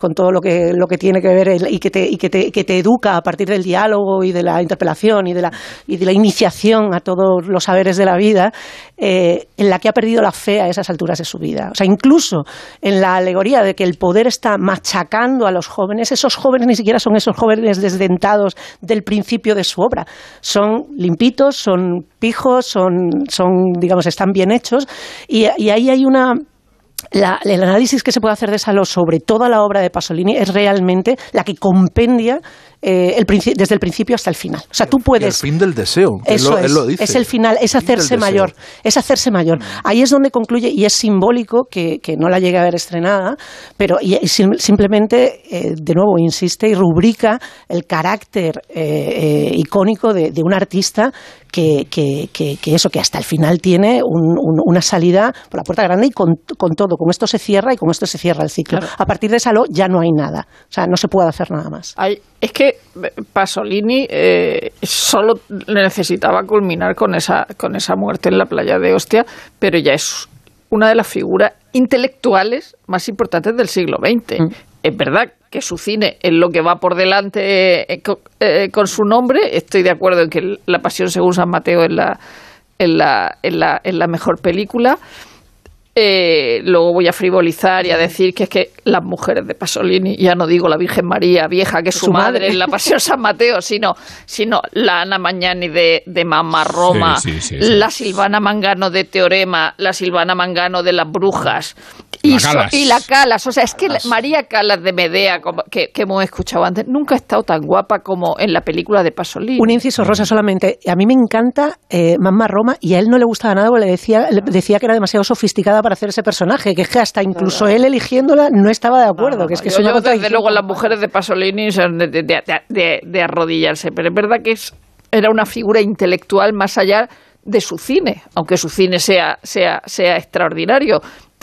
con todo lo que, lo que tiene que ver y, que te, que, te, que te educa a partir del diálogo y de la interpelación y de la, y de la iniciación a todos los saberes de la vida, eh, en la que ha perdido la fe a esas alturas de su vida. O sea, incluso en la alegoría de que el poder está machacando a los jóvenes, esos jóvenes ni siquiera son esos jóvenes desdentados del principio de su obra. Son limpitos, son pijos, son, son digamos, están bien hechos y ahí hay una la- el análisis que se puede hacer de Saló sobre toda la obra de Pasolini es realmente la que compendia eh, el desde el principio hasta el final. O sea, tú Y el puedes... fin del deseo. él Eso lo, él es, lo dice. es el final, es hacerse mayor, es hacerse mayor. Ahí es donde concluye y es simbólico que, que no la llegue a ver estrenada, pero y- y sim- simplemente, eh, de nuevo, insiste y rubrica el carácter eh, eh, icónico de, de un artista que, que- que- que eso, que hasta el final tiene un- un- una salida por la puerta grande y con, con todo. Con esto se cierra y con esto se cierra el ciclo. A partir de Saló ya no hay nada. O sea, no se puede hacer nada más. Hay- es que Pasolini eh, solo necesitaba culminar con esa, con esa muerte en la playa de Ostia, pero ya es una de las figuras intelectuales más importantes del siglo XX. Es verdad que su cine es lo que va por delante eh, eh, con su nombre. Estoy de acuerdo en que La Pasión según San Mateo es la, es la, es la, es la mejor película. Eh, luego voy a frivolizar y a decir que es que las mujeres de Pasolini, ya no digo la Virgen María vieja que es su, Su madre, madre. en la Pasión San Mateo, sino, sino la Ana Magnani de, de Mamma Roma, Sí, sí, sí, sí. la Silvana Mangano de Teorema, la Silvana Mangano de las Brujas Y, La so- Calas. y la Calas, o sea, es que María Calas de Medea, como- que, que hemos escuchado antes, nunca ha estado tan guapa como en la película de Pasolini. Un inciso rosa solamente. A mí me encanta eh, Mamma Roma y a él no le gustaba nada porque le decía, le decía que era demasiado sofisticada para hacer ese personaje, que es que hasta incluso él eligiéndola no estaba de acuerdo, que es que es Yo, yo, desde luego, las mujeres de Pasolini son de, de- de- de- de arrodillarse, pero es verdad que es, era una figura intelectual más allá de su cine, aunque su cine sea, sea, sea extraordinario.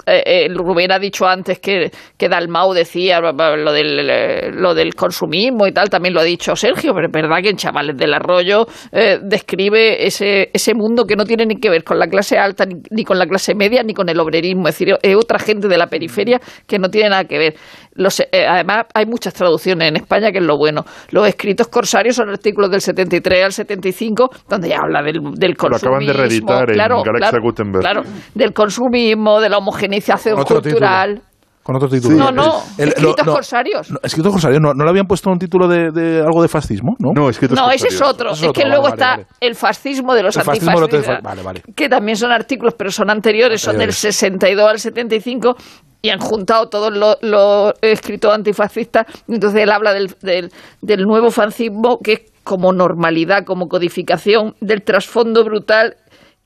Eh, eh, Rubén ha dicho antes que, que Dalmau decía lo del, eh, lo del consumismo y tal, también lo ha dicho Sergio, pero es verdad que en Chavales del Arroyo eh, describe ese, ese mundo que no tiene ni que ver con la clase alta, ni, ni con la clase media, ni con el obrerismo, es decir, es otra gente de la periferia que no tiene nada que ver. Los, además, hay muchas traducciones en España, que es lo bueno. Los escritos corsarios son artículos del 73 al 75, donde ya habla del, del Lo consumismo. acaban de reeditar en claro, Galaxia claro, Gutenberg. claro, del consumismo, de la homogeneización Otro cultural. Con otro título. No, no, El- escritos no, corsarios. no, escritos corsarios, ¿no, ¿no le habían puesto un título de, de algo de fascismo? No, no escritos No, ese es otro. Ese Es, es que otro, luego vale, está vale, el fascismo de los El fascismo de los antifascistas, Vale, vale. que también son artículos, pero son anteriores, son del Anteriores. 62 al 75 y han juntado todos los, los escritos antifascistas. Entonces él habla del, del, del nuevo fascismo que es como normalidad, como codificación del trasfondo brutal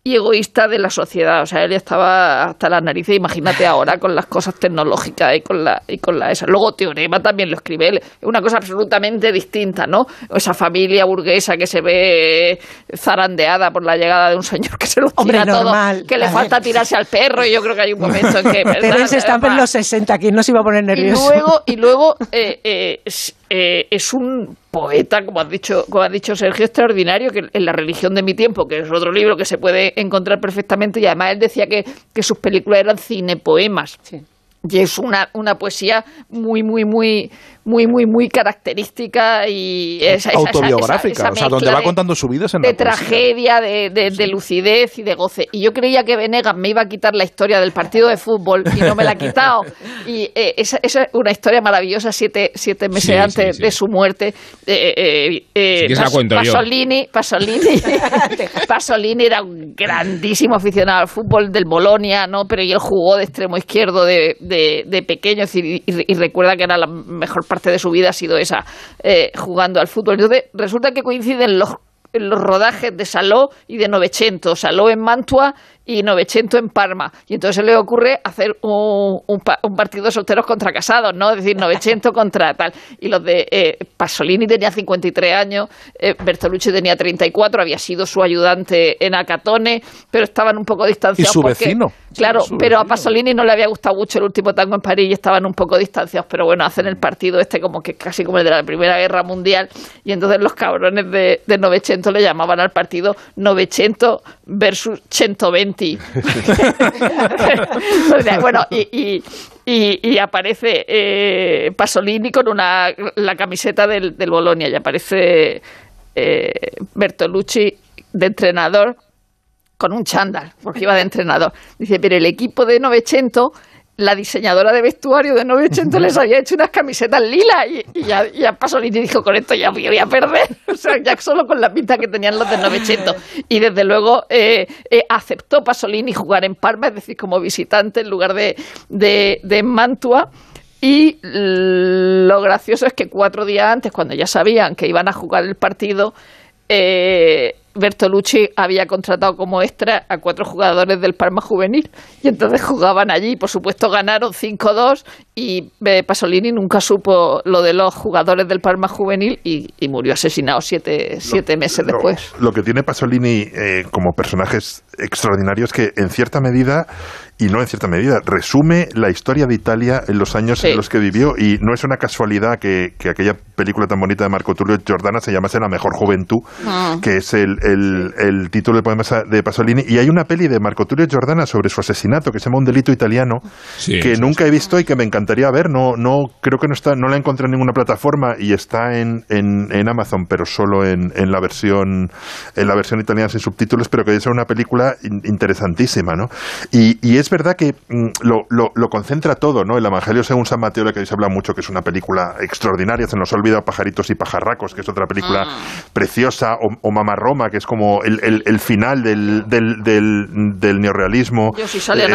y egoísta de la sociedad. O sea, él estaba hasta las narices, imagínate ahora, con las cosas tecnológicas y con la, y con la esa. Luego Teorema también lo escribe él. Es una cosa absolutamente distinta, ¿no? Esa familia burguesa que se ve zarandeada por la llegada de un señor que se lo tira Hombre, todo, normal. que le A falta ver. tirarse al perro y yo creo que hay un momento en que... Pero ¿verdad? ese estampa en los 60, ¿quién no se iba a poner y nervioso? luego, y luego eh, eh, eh, es un poeta, como has dicho, como ha dicho Sergio, extraordinario, que en la religión de mi tiempo, que es otro libro que se puede encontrar perfectamente, y además él decía que, que sus películas eran cinepoemas. Y es una, una poesía muy, muy, muy, muy, muy, muy característica y esa, esa- esa- Autobiográfica, esa- esa o sea, donde va de- contando su vida es en de tragedia, de, de- de lucidez y de goce. Y yo creía que Venegas me iba a quitar la historia del partido de fútbol y no me la ha quitado. Y eh, esa, esa es una historia maravillosa, siete, siete meses Sí, antes sí, sí. de su muerte. Eh, eh, eh, Si Pas-. Pasolini, Pasolini, Pasolini era un grandísimo aficionado al fútbol del Bolonia, ¿no? Pero y él jugó de extremo izquierdo de, de, de pequeño, es decir, y, y recuerda que era la mejor parte de su vida ha sido esa, eh, jugando al fútbol. Resulta que coinciden los los rodajes de Saló y de Novecento, Saló en Mantua y Novecento en Parma. Y entonces se le ocurre hacer un, un un partido de solteros contra casados, ¿no? Es decir, Novecento contra tal. Y los de eh, Pasolini tenía 53 años, eh, Bertolucci tenía 34, había sido su ayudante en Acatone, pero estaban un poco distanciados. Y su porque- vecino. Claro, Su pero a. Pasolini no le había gustado mucho el último tango en París y estaban un poco distanciados, pero bueno, hacen el partido este como que casi como el de la Primera Guerra Mundial y entonces los cabrones de, de Novecento le llamaban al partido Novecento versus 120. Bueno, y- y aparece eh, Pasolini con una, la camiseta del, del Bolonia y aparece eh, Bertolucci de entrenador con un chándal, porque iba de entrenador. Dice, pero el equipo de Novecento, la diseñadora de vestuario de Novecento les había hecho unas camisetas lila y, y ya, ya Pasolini dijo, con esto ya voy a perder. O sea, ya solo con la pinta que tenían los de Novecento. Y desde luego eh, eh, aceptó Pasolini jugar en Parma, es decir, como visitante en lugar de, de, Mantua. Y lo gracioso es que cuatro días antes, cuando ya sabían que iban a jugar el partido, eh, Bertolucci había contratado como extra a cuatro jugadores del Parma juvenil y entonces jugaban allí. Por supuesto ganaron 5-2 y eh, Pasolini nunca supo lo de los jugadores del Parma juvenil y, y murió asesinado siete, siete meses Lo- después. Lo, que tiene Pasolini eh, como personajes extraordinarios que en cierta medida y no en cierta medida resume la historia de Italia en los años Sí. en los que vivió y no es una casualidad que, que aquella película tan bonita de Marco Tullio Giordana se llamase La mejor juventud Ah. que es el, el- el título de poemas de Pasolini y hay una peli de Marco Tullio Giordana sobre su asesinato que se llama Un delito italiano Sí, que sí, nunca he visto y que me encantaría ver no no creo que no está no la encontré en ninguna plataforma y está en, en, en Amazon pero solo en, en la versión en la versión italiana sin subtítulos pero que es una película in- interesantísima no y, y es verdad que mm, lo, lo- lo concentra todo, ¿no? El Evangelio según San Mateo, lo que se habla mucho, que es una película extraordinaria, se nos olvida Pajaritos y Pajarracos, que es otra película preciosa, o, o Mamá Roma, que es como el, el- el final del, del, del, del neorrealismo. Yo si sale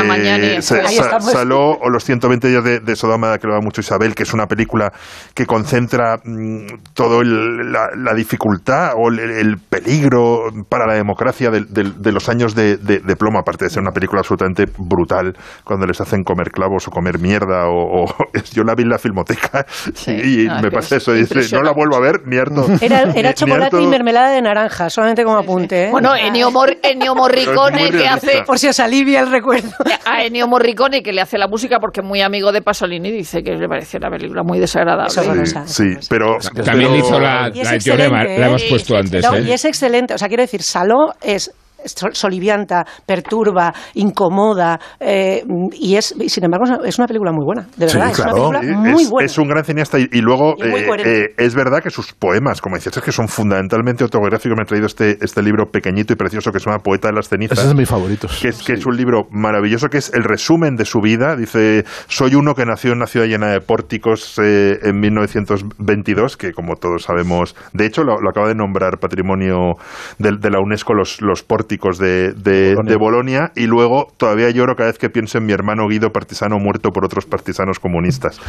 Sa- estamos. Saló, o Los 120 días de, de Sodoma, que lo da mucho Isabel, que es una película que concentra mm, todo el- la, la dificultad o el, el peligro para la democracia del- del- de, los años de, de- de plomo, aparte de ser una película absolutamente brutal, cuando les hacen comer clavos o comer mierda, o, o- yo la vi en la filmoteca y, y Ah, me pasa es eso, y dice, no la vuelvo a ver, ni harto. Era, era ni chocolate harto- y mermelada de naranja, solamente como apunte. ¿eh? Bueno, Ennio, Mor- Ennio Morricone que hace Por si os alivia el recuerdo. a Ennio Morricone que le hace la música porque es muy amigo de Pasolini dice que le parece una película muy desagradable. Sí, sí, pero... También pero- hizo la, la la hemos ¿eh? puesto antes. No, ¿eh? Y es excelente. O sea, quiero decir, Saló es solivianta, perturba, incomoda, eh, y es, y sin embargo, es una- película muy buena, de verdad, es una película muy es, buena. es un gran cineasta y, y luego Y eh, eh, es verdad que sus poemas, como dices, es que son fundamentalmente autobiográficos. Me he traído este, este libro pequeñito y precioso que se llama Poeta de las cenizas. Ese es de mis favoritos. Que es, que es un libro maravilloso, que es el resumen de su vida. Dice, soy uno que nació en una ciudad llena de pórticos eh, en 1922, que como todos sabemos, de hecho lo, lo acaba de nombrar Patrimonio de, de la UNESCO los, los pórticos de, de, de Bolonia, y luego todavía lloro cada vez que pienso en mi hermano Guido, partisano muerto por otros partisanos comunistas.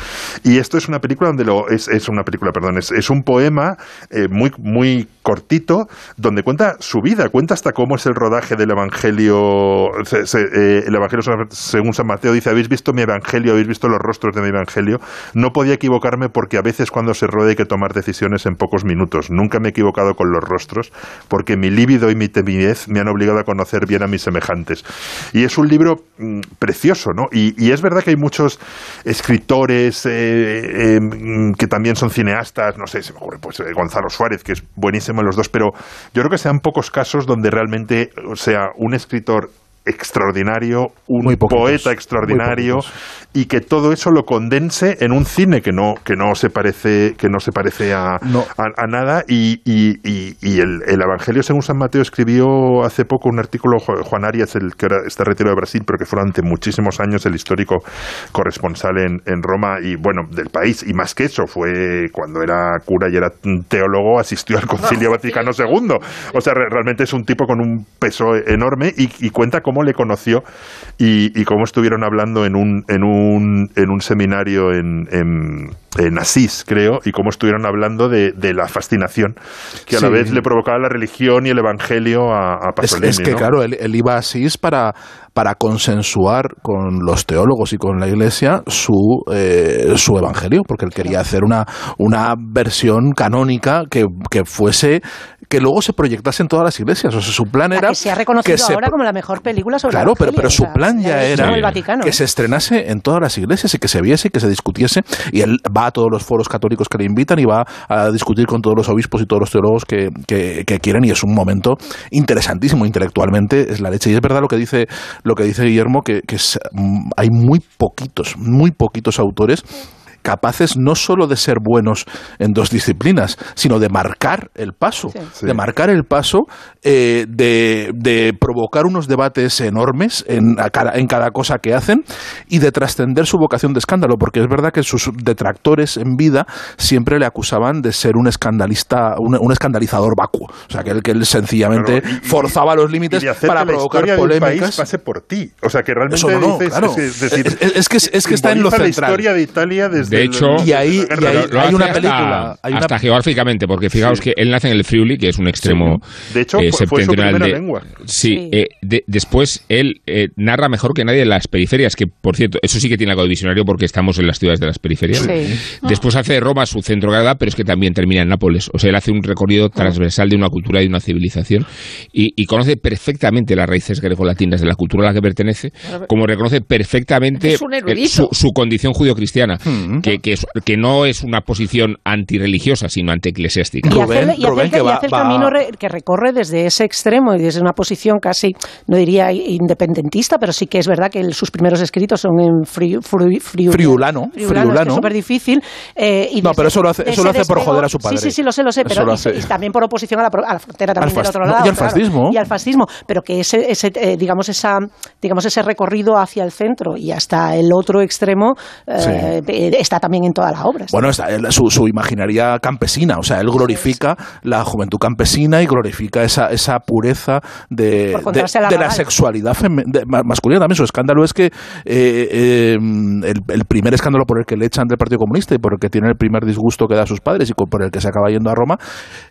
Y esto es una película donde lo... Es, es una película, perdón, es, es un poema eh, muy, muy cortito donde cuenta su vida, cuenta hasta cómo es el rodaje del Evangelio, se- se- eh, el Evangelio según San Mateo dice, habéis visto mi Evangelio, habéis visto los rostros de mi Evangelio, no podía equivocarme porque a veces cuando se rueda hay que tomar decisiones en pocos minutos, nunca me he equivocado con los rostros porque mi líbido y mi timidez me han obligado a conocer bien a mis semejantes. Y es un libro mm, precioso, ¿no? Y, y es verdad que hay muchos escritores eh, eh, mm, que también son cineastas, no sé, se me ocurre pues eh, Gonzalo Suárez, que es buenísimo en los dos, pero yo creo que sean pocos casos donde realmente, o sea, un escritor extraordinario, un poeta extraordinario y que todo eso lo condense en un cine que no que no se parece que no se parece a, a, a nada. Y, y- y- y el, el Evangelio según San Mateo escribió hace poco un artículo Ju- Juan Arias el que ahora está retirado de Brasil pero que fue durante muchísimos años el histórico corresponsal en, en Roma y bueno del país. Y más que eso fue cuando era cura y era teólogo asistió al Concilio Vaticano II o sea re- realmente es un tipo con un peso enorme y, y cuenta cómo le conoció y, y cómo estuvieron hablando en un, en un, en un seminario en, en, en Asís, creo, y cómo estuvieron hablando de, de la fascinación que a la vez le provocaba la religión y el evangelio a, a Es, que, ¿no? claro, él, él iba a Asís para, para consensuar con los teólogos y con la iglesia su, eh, su evangelio, porque él quería hacer una, una versión canónica que, que fuese que luego se proyectase en todas las iglesias. O sea, su plan La era que se ha reconocido que se ahora como la mejor película sobre Claro, pero, pero su plan ya era que se estrenase en todas las iglesias y que se viese y que se discutiese. Y él va a todos los foros católicos que le invitan y va a discutir con todos los obispos y todos los teólogos que, que, que quieren. Y es un momento interesantísimo intelectualmente, es la leche. Y es verdad lo que dice, lo que dice Guillermo, que, que es, mm, hay muy poquitos, muy poquitos autores capaces no solo de ser buenos en dos disciplinas, sino de marcar el paso, de marcar el paso, eh, de, de provocar unos debates enormes en, a cada, en cada cosa que hacen y de trascender su vocación de escándalo, porque es verdad que sus detractores en vida siempre le acusaban de ser un escandalista, un, un escandalizador vacuo, o sea que él, que él sencillamente Claro, y- forzaba los límites para la provocar de un país polémicas. pase por ti. O sea, que realmente Eso no, no, dices- claro. es, es decir, Es- es que- es que está en lo central. la historia de Italia desde De hecho, Y ahí- y ahí- hay una hasta- película, hay una- hasta geográficamente, porque fijaos que él nace en el Friuli, que es un extremo De hecho, eh, fue- fue su septentrional primera de- lengua. Sí, eh, de- después él eh, narra mejor que nadie las periferias, que por cierto, eso sí que tiene algo de visionario porque estamos en las ciudades de las periferias. Sí. Después hace de Roma su centro de gravedad, pero es que también termina en Nápoles. O sea, él hace un recorrido transversal de una cultura y de una civilización y, y conoce perfectamente las raíces grecolatinas de la cultura a la que pertenece, como reconoce perfectamente Es un eh, erudito. su, su condición judio-cristiana, que, que, es- que no es una posición antirreligiosa, sino antieclesiástica. Y hace, el- y hace el- y hace el camino re- que recorre desde ese extremo y desde una posición casi, no diría independentista, pero sí que es verdad que el- sus primeros escritos son en fri- fri- friul- Friulano, friulano. Súper difícil. eh, y No, desde- pero eso lo hace- eso lo hace por joder a su padre. Sí, sí, sí, lo sé, lo sé, pero lo y- hace. y también por oposición a la, a la frontera también Al del otro lado. y al claro, fascismo. y al fascismo, pero que ese, ese eh, digamos, esa, digamos, ese recorrido hacia el centro y hasta el otro extremo eh, eh, está también en toda la obra. Bueno, está, su, su imaginaria campesina, o sea, él glorifica la juventud campesina y glorifica esa, esa pureza de, de, la de la real. sexualidad de- ma- masculina. También su escándalo es que eh, eh, el, el primer escándalo por el que le echan del Partido Comunista y por el que tiene el primer disgusto que da a sus padres y por el que se acaba yendo a Roma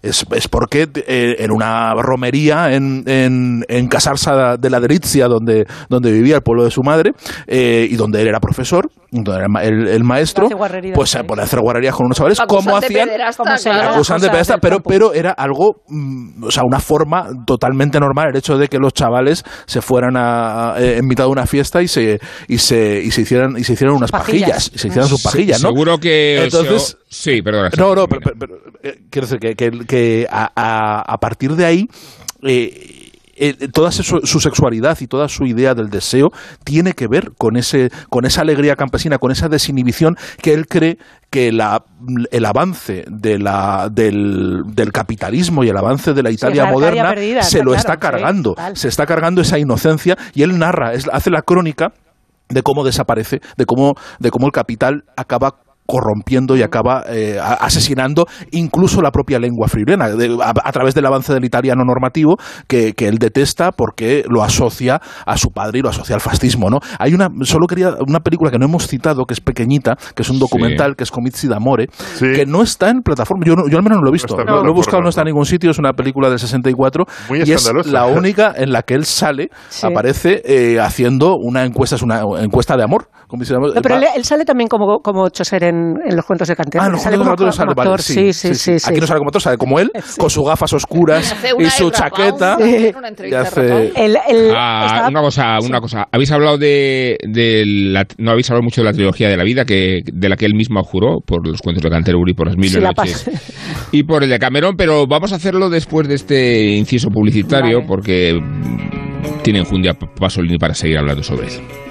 es, es porque eh, en una romería en, en, en Casarsa de la Delizia, donde, donde vivía el pueblo de su madre y donde él era profesor, el, el maestro, pues se pone a hacer guarrerías con unos chavales, Acusan como hacían Como se claro. acusan de pero, pero era algo, mm, o sea, una forma totalmente normal el hecho de que los chavales se fueran a, a- eh, en mitad de una fiesta y se y se y se hicieran y se hicieran unas Pajillas. pajillas, y se hicieran sus Sí, pajillas, ¿no? Seguro que... Entonces, sí, perdona. no, no, pero, pero- pero, eh, quiero decir que, que- que a, a- a partir de ahí eh, eh, toda su, su sexualidad y toda su idea del deseo tiene que ver con ese con esa alegría campesina, con esa desinhibición que él cree que la, el avance de la, del, del capitalismo y el avance de la Italia la moderna perdida, se lo claro, está cargando, se está cargando esa inocencia y él narra, es- hace la crónica de cómo desaparece, de cómo, de cómo el capital acaba corrompiendo y acaba eh, asesinando incluso la propia lengua friulana de- a, a través del avance del italiano normativo que, que él detesta porque lo asocia a su padre y lo asocia al fascismo ¿no? hay una solo quería una película que no hemos citado que es pequeñita que es un documental que es Comizi d'Amore que no está en plataforma. Yo, no- yo al menos no lo he visto. en lo, lo he buscado no está en ningún sitio. Es una película del 64 Muy y es la única en la que él sale Sí. aparece eh, haciendo una encuesta es una encuesta de amor. Comizi d'Amore. No, pero él, él sale también como, como Choser en, en los cuentos de Cantero. Ah, los sale cuentos de como, Cantero sale, como vale, actor, sí, sí, sí. sí. Aquí no sale como actor, sale como él, con sus gafas oscuras y su chaqueta. Una Ah, una cosa, una cosa. Habéis hablado de, de la, no habéis hablado mucho de la trilogía de la vida que de la que él mismo juró por los cuentos de Canterbury, por las mil Sí, la noches y por el de Cameron, pero vamos a hacerlo después de este inciso publicitario Vale. porque tiene enjundia P- Pasolini para seguir hablando sobre eso.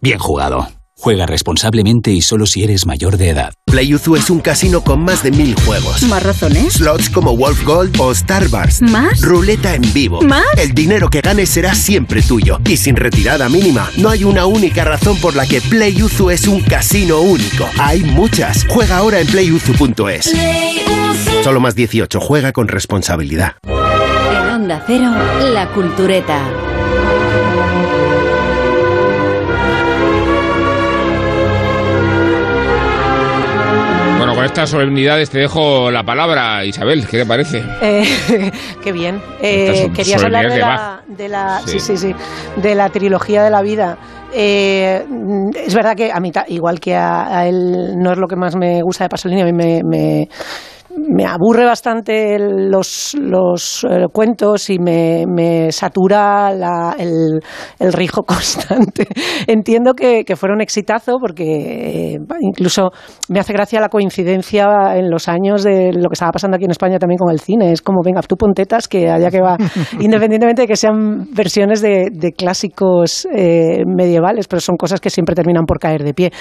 bien jugado. Juega responsablemente y solo si eres mayor de edad. PlayUzu es un casino con más de mil juegos. ¿Más razones? Slots como Wolf Gold o Star Wars. ¿Más? Ruleta en vivo. ¿Más? El dinero que ganes será siempre tuyo. Y sin retirada mínima. No hay una única razón por la que PlayUzu es un casino único. Hay muchas. Juega ahora en playuzu.es. Solo más 18. Juega con responsabilidad. En Onda Cero, La Cultureta. Con estas solemnidades te dejo la palabra, Isabel, ¿qué te parece? Eh, qué bien. Eh, querías hablar de la, de la, sí. Sí. sí, sí, de la trilogía de la vida. Eh, es verdad que a mí, igual que a, a él, no es lo que más me gusta de Pasolini, a mí me, me, me aburre bastante los, los eh, cuentos y me, me satura la- el, el rijo constante. Entiendo que, que fuera un exitazo porque eh, incluso me hace gracia la coincidencia en los años de lo que estaba pasando aquí en España también con el cine. Es como, venga, tú pontetas que allá que va, independientemente de que sean versiones de, de clásicos eh, medievales, pero son cosas que siempre terminan por caer de pie.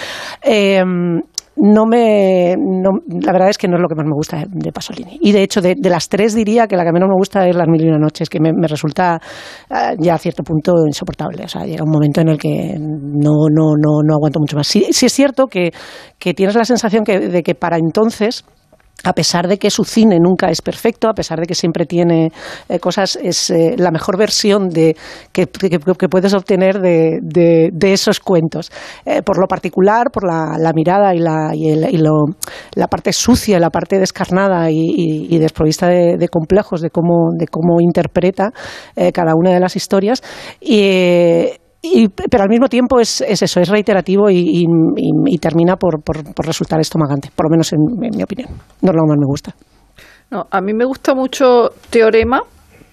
No me no- la verdad es que no es lo que más me gusta de, de Pasolini. Y de hecho de, de las tres diría que la que menos me gusta es las mil y una noches que me, me resulta eh, ya a cierto punto insoportable. O sea llega un momento en el que no no no no aguanto mucho más. Sí, sí es cierto que, que tienes la sensación que, de que para entonces a pesar de que su cine nunca es perfecto, a pesar de que siempre tiene eh, cosas, es eh, la mejor versión de, que, que- puedes obtener de, de- esos cuentos. Eh, por lo particular, por la, mirada y, la, y, el- y lo- la parte sucia, la parte descarnada y, y- desprovista de, de complejos de cómo, de cómo interpreta cada una de las historias. Y, y- pero al mismo tiempo es, es eso, es reiterativo y, y- y- termina por, por- por resultar estomagante, por lo menos en, en mi opinión. No es lo que más me gusta. No, a mí me gusta mucho Teorema,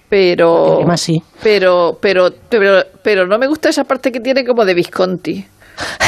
pero Teorema sí. pero, pero pero pero no me gusta esa parte que tiene como de Visconti.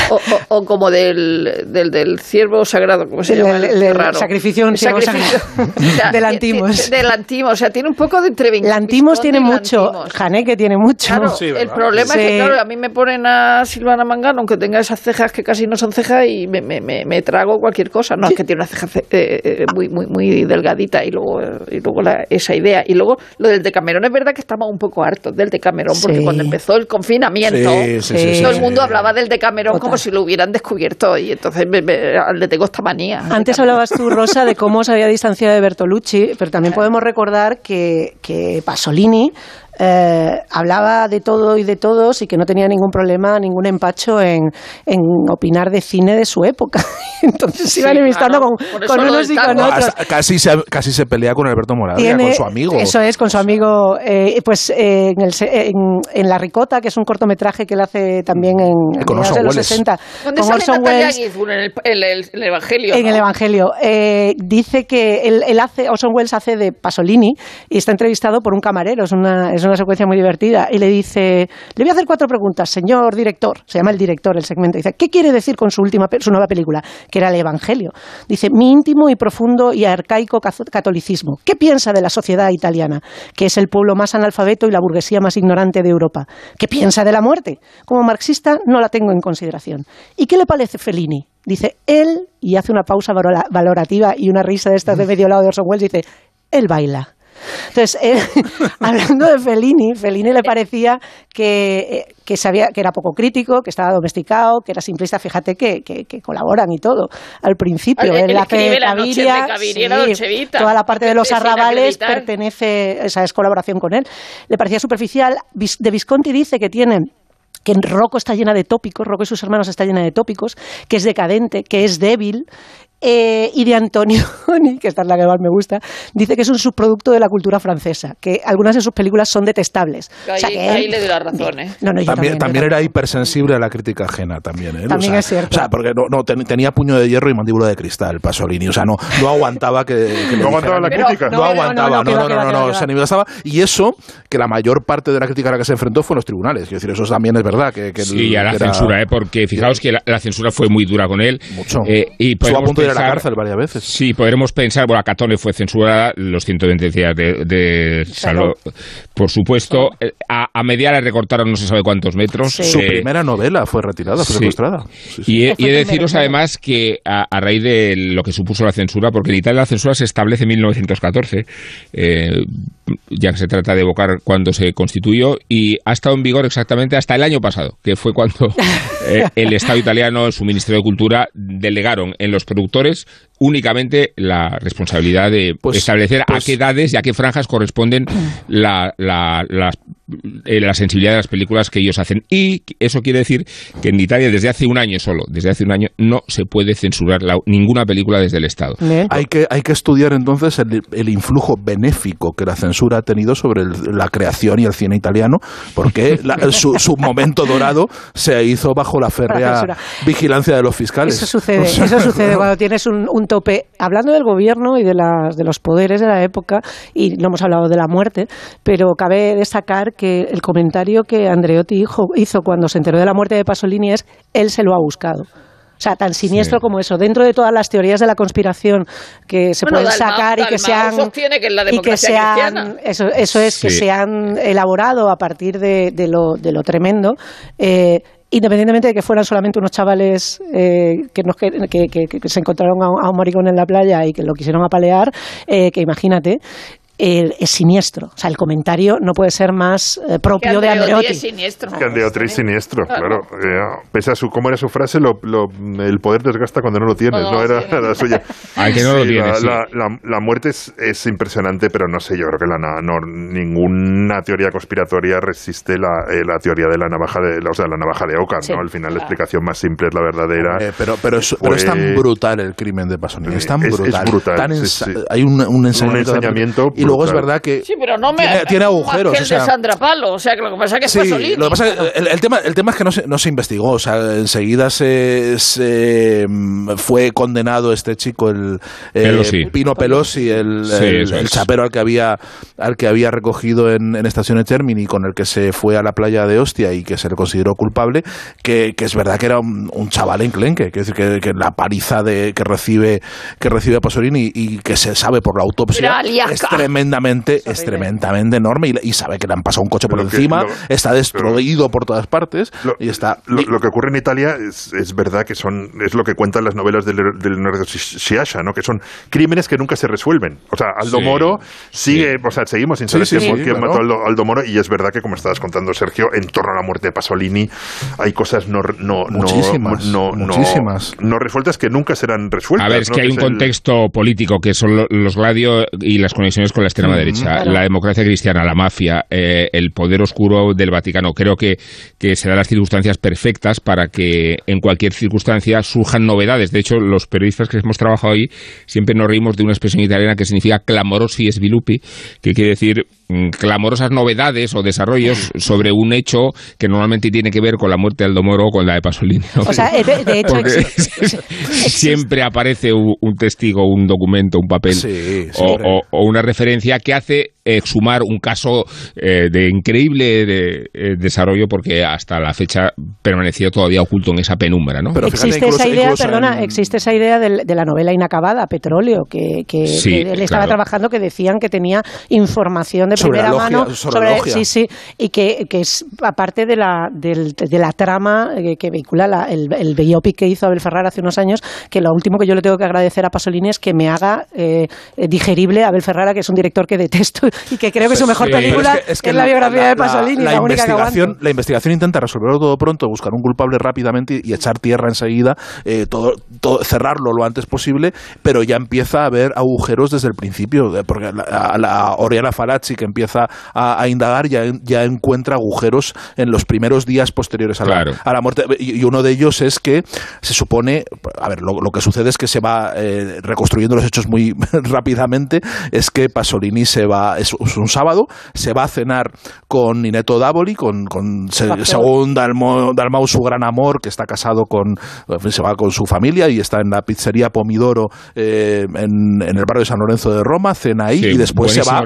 O, o- o como del, del, del ciervo sagrado, ¿cómo se El- llama? el- El el raro. sacrificio un ciervo Sacrificio. O sea, Del ti- Antimos. ti- Del Antimos, o sea, tiene un poco de Vin- Lantimos Visconti tiene mucho, Lantimos. Janeque tiene mucho. Claro, el problema es que, claro, a mí me ponen a Silvana Mangano, aunque tenga esas cejas que casi no son cejas, y me, me, me, me trago cualquier cosa. No, es que tiene una ceja ce- eh, eh, muy, muy, muy delgadita, y luego, eh, y luego la- esa idea. Y luego lo del Decamerón, es verdad que estamos un poco hartos del Decamerón, porque Sí. cuando empezó el confinamiento, Sí, sí, sí, todo sí, el mundo sí. hablaba del Decamerón como si lo hubieran descubierto, y entonces me- me- le tengo esta manía. Antes hablabas tú, Rosa, de cómo se había distanciado de Bertolucci, pero también podemos recordar que, que Pasolini eh, hablaba de todo y de todos y que no tenía ningún problema, ningún empacho en, en opinar de cine de su época. Entonces se iban Sí, enemistando claro. con, con unos y con otros. Hasta- casi, se, casi se pelea con Alberto Moravia, con su amigo. Eso es, con su amigo. eh, pues eh, en, el se- en, en La Ricota, que es un cortometraje que él hace también en, a Con mediados Orson de los Welles. 60. ¿Dónde con sale Orson Natalia Welles. Gisburn? En el, el- el- el Evangelio. En ¿no? el Evangelio. Eh, dice que él, él hace, Orson Welles hace de Pasolini y está entrevistado por un camarero. Es una, es una secuencia muy divertida. Y le dice, le voy a hacer cuatro preguntas, señor director. Se llama el director, el segmento. Dice, ¿qué quiere decir con su última, su nueva película? Que era el Evangelio. Dice, mi íntimo y profundo y arcaico catolicismo. ¿Qué piensa de la sociedad italiana? Que es el pueblo más analfabeto y la burguesía más ignorante de Europa. ¿Qué piensa de la muerte? Como marxista no la tengo en consideración. ¿Y qué le parece Fellini? Dice, él, y hace una pausa valora- valorativa y una risa de estas de medio lado de Orson Welles, dice, él baila. Entonces, él, hablando de Fellini, Fellini le parecía que, eh, que, sabía, que era poco crítico, que estaba domesticado, que era simplista. Fíjate que, que, que colaboran y todo. Al principio, Él- él hace La noche de Caviria, Caviria, Vita. toda la parte de los Es arrabales pertenece, esa es colaboración con él. Le parecía superficial. De Visconti dice que tiene que en Rocco está llena de tópicos, Rocco y sus hermanos está llena de tópicos, que es decadente, que es débil, eh, y de Antonioni, que esta es la que más me gusta, dice que es un subproducto de la cultura francesa, que algunas de sus películas son detestables. Ahí, O sea que ahí él- le doy la razón, ¿eh? No, no, yo también, también, también era hipersensible a la crítica ajena también ¿eh? También o sea, es cierto. o sea porque no, no, ten- tenía puño de hierro y mandíbula de cristal Pasolini o sea no, no aguantaba que, que No aguantaba la crítica. no, aguantaba no, no no no no, se manifestaba y eso que la mayor parte de la crítica a la que se enfrentó fue en los tribunales quiero decir eso también es verdad que, que Sí, el- a la era- censura, ¿eh? porque fijaos que la, la censura fue muy dura con él. Mucho. Eh, y podemos a la cárcel varias veces. Sí, podremos pensar, bueno, a Catone fue censurada, los 120 días de, de Saló, por supuesto. Eh, A, a Medea le recortaron no se sabe cuántos metros. su Eh, primera novela fue retirada fue sí. secuestrada Sí, sí. Y he, y he de deciros primero, además que a, a raíz de lo que supuso la censura, porque en Italia la censura se establece en 1914, eh, ya que se trata de evocar cuando se constituyó, y ha estado en vigor exactamente hasta el año pasado, que fue cuando eh, el Estado italiano, su Ministerio de Cultura, delegaron en los productores únicamente la responsabilidad de establecer a pues- qué edades y a qué franjas corresponden la, la, las- eh, la sensibilidad de las películas que ellos hacen. Y eso quiere decir que en Italia desde hace un año solo, desde hace un año, no se puede censurar la- ninguna película desde el Estado. Hay que, hay que estudiar entonces el, el influjo benéfico que la censura ha tenido sobre el- la creación y el cine italiano, porque la- su, su momento dorado se hizo bajo la férrea vigilancia de los fiscales. Eso sucede, O sea, eso sucede cuando tienes un, un tope. Hablando del gobierno y de, las, de los poderes de la época, y no hemos hablado de la muerte, pero cabe destacar que el comentario que Andreotti hizo, hizo cuando se enteró de la muerte de Pasolini es él se lo ha buscado. O sea, tan siniestro Sí. como eso. Dentro de todas las teorías de la conspiración que se Bueno, pueden Dalmau- sacar y que Dalmau se han sostiene que la y eso, eso es que se han elaborado a partir de, de lo, de lo tremendo eh, independientemente de que fueran solamente unos chavales eh, que, nos, que, que- que- que se encontraron a, un- a un maricón en la playa y que lo quisieron apalear, eh, que imagínate. Eh, es siniestro. O sea, el comentario no puede ser más eh, propio de Andreotti. es siniestro. Que Andreotti es siniestro, claro. Eh, pese a su, ¿cómo era su frase? Lo, lo- el poder desgasta cuando no lo tienes, No, no, era sí. la suya. Al que no lo Sí, tiene, la, sí. la- la- la muerte es, es impresionante, pero no sé, yo creo que la, no, ninguna teoría conspiratoria resiste la, eh, la teoría de la navaja de, o sea, la navaja de Sí. ¿no? Al final la explicación más simple es la verdadera. Eh, pero, pero, es, pero es tan Fue- brutal el crimen de Pasolini, es tan Es- es brutal. brutal, tan sí, ensa- sí. Hay un, un ensañamiento. Un ensañamiento y luego es brutal. verdad que Sí, pero no me. Tiene- tiene agujeros, que el o sea- de Sandra Palo. O sea, que lo que pasa es que es Sí, Pasolini. lo que pasa es que el, el tema, el tema es que no se, no se investigó, o sea, enseguida se, se, mm, fue condenado este chico, el eh, Pelosi. Pino Pelosi, el, Sí, el- el es. chapero al que había al que había recogido en, en Estación Termini, con el que se fue a la playa de Ostia y que se le consideró culpable, que, que es verdad que era un, un chaval enclenque, que, decir que, que la paliza de, que recibe que recibe Pasolini y que se sabe por la autopsia Era aliaca. Tremendamente, es tremendamente enorme y, y sabe que le han pasado un coche por Lo que- encima, lo- está destruido por todas partes y está Lo, lo que ocurre en Italia es, es verdad que son es lo que cuentan las novelas del, del Leonardo Sciascia, ¿no? que son crímenes que nunca se resuelven. O sea, Aldo Sí, Moro sigue, o sea, seguimos sin saber sí, quién, sí, quién claro. mató a Aldo, Aldo Moro y es verdad que como estabas contando Sergio, en torno a la muerte de Pasolini hay cosas no no no Muchísimas, no, no- muchísimas. no resueltas que nunca serán resueltas. A ver, es ¿no? que hay un el- contexto político que son lo- los gladio y las conexiones con la extrema Mm, derecha, claro. la democracia cristiana, la mafia, eh, el poder oscuro del Vaticano. Creo que, que se dan las circunstancias perfectas para que en cualquier circunstancia surjan novedades. De hecho, los periodistas que hemos trabajado ahí siempre nos reímos de una expresión italiana que significa clamorosi sviluppi, que quiere decir clamorosas novedades o desarrollos sobre un hecho que normalmente tiene que ver con la muerte de Aldo Moro o con la de Pasolini. ¿no? O sea, eh, de, de hecho, siempre aparece un, un testigo, un documento, un papel Sí, o, siempre. o- o una referencia que hace exhumar un caso eh, de increíble de- eh, desarrollo porque hasta la fecha permanecía todavía oculto en esa penumbra, ¿no? existe esa idea, perdona, existe esa idea del- de, la novela inacabada, Petróleo, que, que- Sí, que él estaba claro. trabajando que decían que tenía información de Sobre la primera logia, mano sobre la logia. sí, sí, y que, que es aparte de la, del- de la trama eh, que vehicula la- el, el biopic que hizo Abel Ferrara hace unos años, que lo último que yo le tengo que agradecer a Pasolini es que me haga eh, eh, digerible a Abel Ferrara, que es un director que detesto y que creo que su mejor Sí, película es que- es, la biografía de Pasolini, la, la única que investigación, la investigación intenta resolverlo todo pronto, buscar un culpable rápidamente y, y echar tierra enseguida, eh, todo, todo- cerrarlo lo antes posible, pero ya empieza a haber agujeros desde el principio, porque la, a- la Oriana Falacci que empieza a, a indagar ya, ya encuentra agujeros en los primeros días posteriores a la, Claro. a la muerte. Y, y uno de ellos es que se supone, a ver, lo, lo que sucede es que se va eh, reconstruyendo los hechos muy rápidamente, es que Pasolini se va, es, es un sábado, se va a cenar con Nineto Davoli, con, con se- según Dalmo- Dalmau, su gran amor, que está casado con, en fin, se va con su familia y está en la pizzería Pomidoro eh, en, en el barrio de San Lorenzo de Roma, cena ahí Sí, y después se va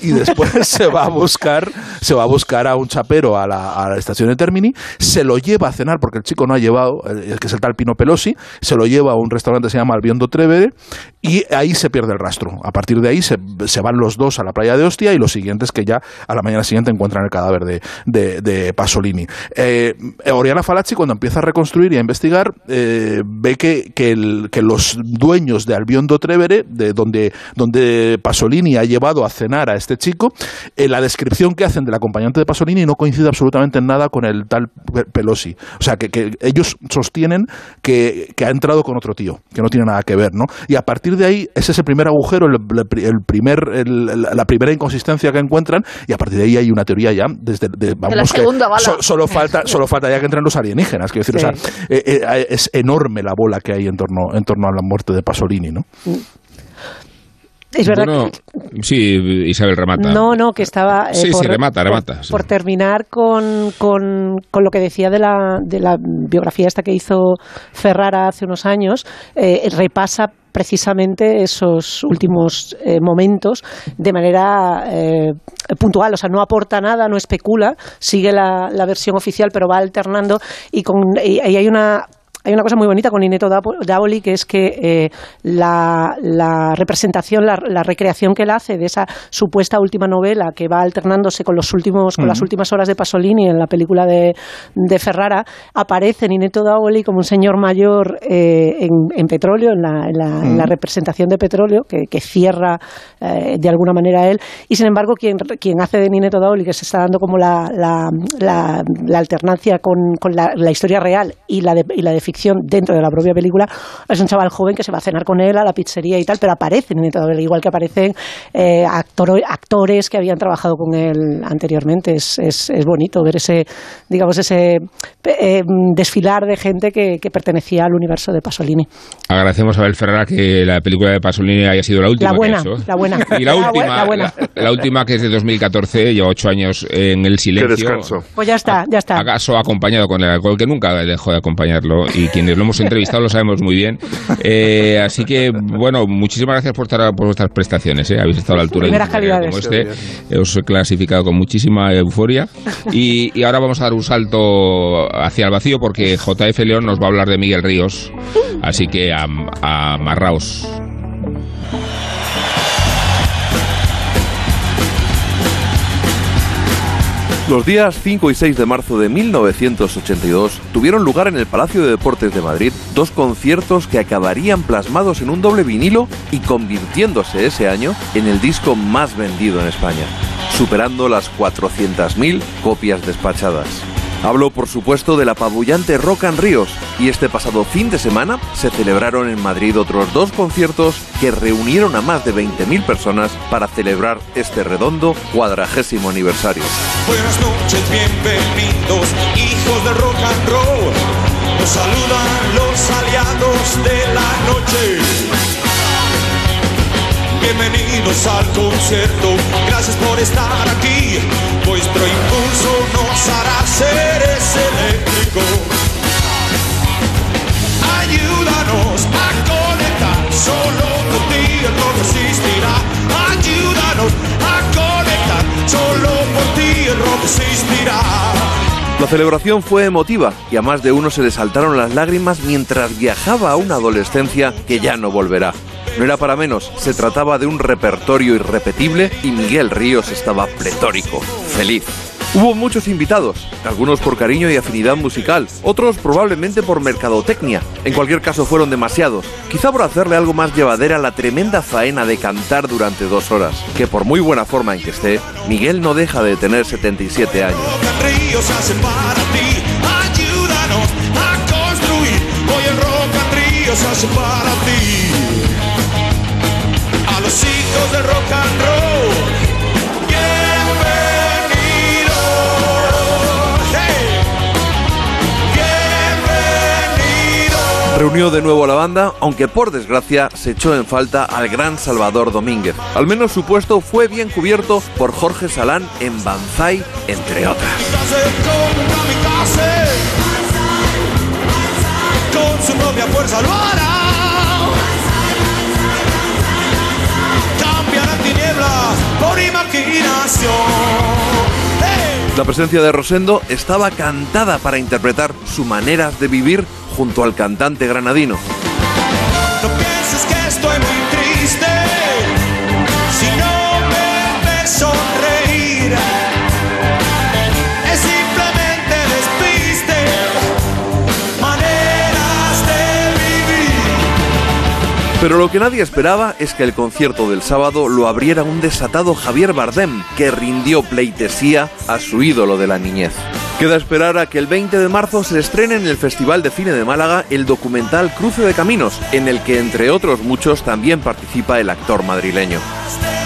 y después se va a buscar se va a buscar a un chapero a la, estación de Termini se lo lleva a cenar porque el chico no ha llevado que es el tal Pino Pelosi se lo lleva a un restaurante que se llama Albiondo Trevere y ahí se pierde el rastro. A partir de ahí se, van los dos a la playa de Ostia y lo siguiente es que ya a la mañana siguiente encuentran el cadáver de, de, Pasolini. Eh, Oriana Falacci cuando empieza a reconstruir y a investigar eh, ve que, que los dueños de Albiondo Trevere de donde, donde Pasolini ha llevado a cenar a este chico eh, la descripción que hacen del acompañante de Pasolini no coincide absolutamente en nada con el tal Pe- Pelosi. O sea, que, que ellos sostienen que, que ha entrado con otro tío, que no tiene nada que ver, ¿no? Y a partir de ahí, ese es el primer agujero, el, primer, el- la primera inconsistencia que encuentran, y a partir de ahí hay una teoría ya, desde, de- vamos, que segunda bala. so- solo, falta, solo falta ya que entren los alienígenas, quiero decir, o sea, eh, eh, es enorme la bola que hay en torno, en torno a la muerte de Pasolini, ¿no? Es verdad Bueno, sí, Isabel remata. No, no, que estaba... eh, Sí, sí, por- remata, remata, Por, sí. por terminar con, con, con lo que decía de la, de la biografía esta que hizo Ferrara hace unos años, eh, repasa precisamente esos últimos eh, momentos de manera eh, puntual, o sea, no aporta nada, no especula, sigue la, la versión oficial, pero va alternando y, con, y, y hay una hay una cosa muy bonita con Nineto Davoli, que es que eh, la, la, representación, la, la, recreación que él hace de esa supuesta última novela que va alternándose con, los últimos, con las últimas horas de Pasolini en la película de, de Ferrara, aparece Nineto Davoli como un señor mayor eh, en, en, petróleo, en la, en la, representación de petróleo, que, que cierra eh, de alguna manera él, y sin embargo quien, quien hace de Nineto Davoli, que se está dando como la, la, alternancia con, con la, historia real y la de, y la de ficción dentro de la propia película, es un chaval joven que se va a cenar con él a la pizzería y tal, pero aparecen en igual que aparecen eh, actores que habían trabajado con él anteriormente. Es, es, es bonito ver ese, digamos, ese eh, desfilar de gente que, que, pertenecía al universo de Pasolini. Agradecemos a Abel Ferrara que la película de Pasolini haya sido la última. La buena, que ha hecho. la buena. Y la, última, la, buena. La, última que es de 2014, lleva ocho años en el silencio. Qué descanso. Pues ya está, ya está. ¿Acaso acompañado con el alcohol que nunca dejó de acompañarlo? Y quienes lo hemos entrevistado lo sabemos muy bien. Eh, así que, bueno, muchísimas gracias por, estar, por vuestras prestaciones. ¿eh? Habéis estado a la altura de como este. Os he clasificado con muchísima euforia. Y, y, ahora vamos a dar un salto hacia el vacío porque JF León nos va a hablar de Miguel Ríos. Así que amarraos. Los días 5 y 6 de marzo de 1982 tuvieron lugar en el Palacio de Deportes de Madrid dos conciertos que acabarían plasmados en un doble vinilo y convirtiéndose ese año en el disco más vendido en España, superando las 400.000 copias despachadas. Hablo, por supuesto, del apabullante Rock and Ríos, y este pasado fin de semana se celebraron en Madrid otros dos conciertos que reunieron a más de 20.000 personas para celebrar este redondo cuadragésimo aniversario. Buenas noches, bienvenidos, hijos de rock and roll. Nos saludan los aliados de la noche. Bienvenidos al concierto, gracias por estar aquí. Vuestro impulso nos hará seres eléctricos. Ayúdanos a conectar, solo el rock existirá. Ayúdanos a conectar, solo por ti el rock existirá. La celebración fue emotiva y a más de uno se le saltaron las lágrimas mientras viajaba a una adolescencia que ya no volverá. No era para menos, se trataba de un repertorio irrepetible y Miguel Ríos estaba pletórico, feliz. Hubo muchos invitados, algunos por cariño y afinidad musical, otros probablemente por mercadotecnia. En cualquier caso fueron demasiados, quizá por hacerle algo más llevadera la tremenda faena de cantar durante dos horas, que por muy buena forma en que esté, Miguel no deja de tener 77 años. Ayúdanos a construir, hoy el hace para ti Reunió de nuevo a la banda, aunque por desgracia se echó en falta al gran Salvador Domínguez. Al menos su puesto fue bien cubierto por Jorge Salán en Banzai, entre otras. La presencia de Rosendo estaba cantada para interpretar su manera de vivir junto al cantante granadino. No pienses que estoy muy triste si no me ves sonreír. Es simplemente despiste, maneras de vivir. Pero lo que nadie esperaba es que el concierto del sábado lo abriera un desatado Javier Bardem, que rindió pleitesía a su ídolo de la niñez. Queda esperar a que el 20 de marzo se estrene en el Festival de Cine de Málaga el documental Cruce de Caminos, en el que entre otros muchos también participa el actor madrileño.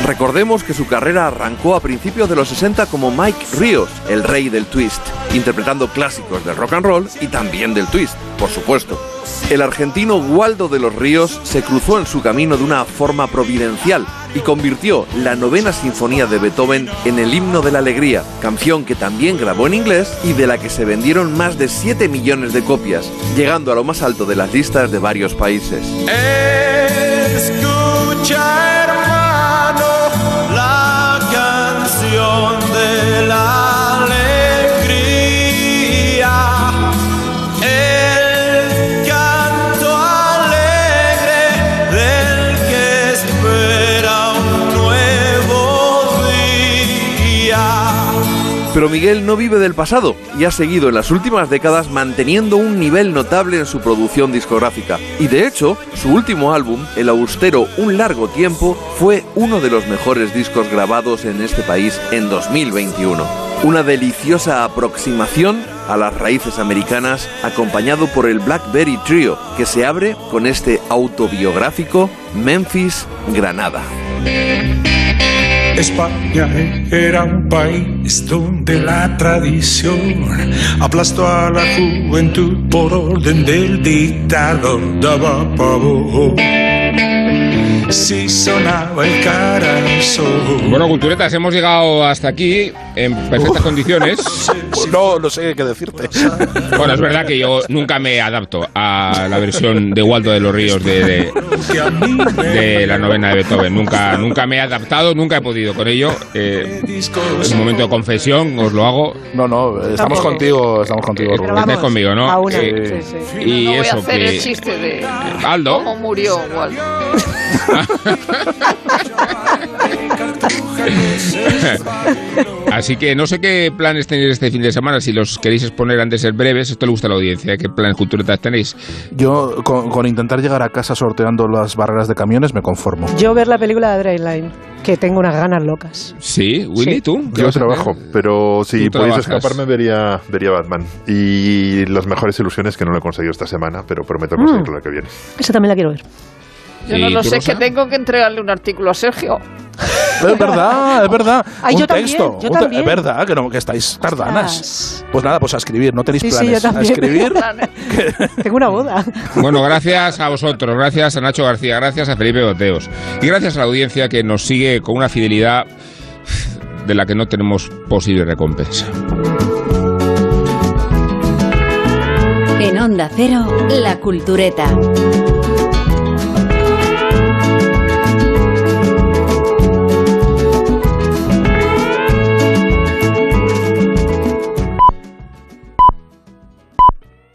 Recordemos que su carrera arrancó a principios de los 60 como Mike Ríos, el rey del twist, interpretando clásicos del rock and roll y también del twist, por supuesto. El argentino Waldo de los Ríos se cruzó en su camino de una forma providencial y convirtió la novena sinfonía de Beethoven en el himno de la alegría, canción que también grabó en inglés y de la que se vendieron más de 7 millones de copias, llegando a lo más alto de las listas de varios países. Pero Miguel no vive del pasado y ha seguido en las últimas décadas manteniendo un nivel notable en su producción discográfica. Y de hecho, su último álbum, el austero Un largo tiempo, fue uno de los mejores discos grabados en este país en 2021. Una deliciosa aproximación a las raíces americanas acompañado por el Blackberry Trio, que se abre con este autobiográfico Memphis Granada. España era un país donde la tradición aplastó a la juventud por orden del dictador. Daba pavor si sonaba el corazón. Bueno, culturetas, hemos llegado hasta aquí en perfectas condiciones. Pues no, no sé qué decirte. Bueno, es verdad que yo nunca me adapto a la versión de Waldo de los Ríos de, de, de la novena de Beethoven. Nunca, nunca me he adaptado, nunca he podido con ello. Eh, es un momento de confesión, os lo hago. No, no, estamos Tampoco. contigo, estamos contigo, Eh, estáis conmigo, ¿no? A una, Eh, sí, sí. Y no voy a eso hacer que... el chiste de Aldo. cómo murió Waldo. Así que no sé qué planes tenéis este fin de semana. Si los queréis exponer han de ser breves, esto le gusta a la audiencia. ¿Qué planes culturetas tenéis? Yo, con, con intentar llegar a casa sorteando las barreras de camiones, me conformo. Yo ver la película de Adrenaline, que tengo unas ganas locas. Sí, Willy, Sí. ¿tú? ¿Qué Yo trabajo, pero si podéis escaparme vería, vería Batman. Y las mejores ilusiones que no lo he conseguido esta semana, pero prometo Mm. conseguirlo la que viene. Esa también la quiero ver. Yo no ¿Y lo sé, que tengo que entregarle un artículo a Sergio. Es verdad, es verdad. Ay, un yo también, texto. yo un te- también. Es verdad que, no, que estáis tardanas. Pues nada, pues a escribir, no tenéis Sí, sí, planes. yo a escribir. Tengo una boda. Bueno, gracias a vosotros, gracias a Nacho García, gracias a Felipe Boteos y gracias a la audiencia que nos sigue con una fidelidad de la que no tenemos posible recompensa. En Onda Cero, La Cultureta.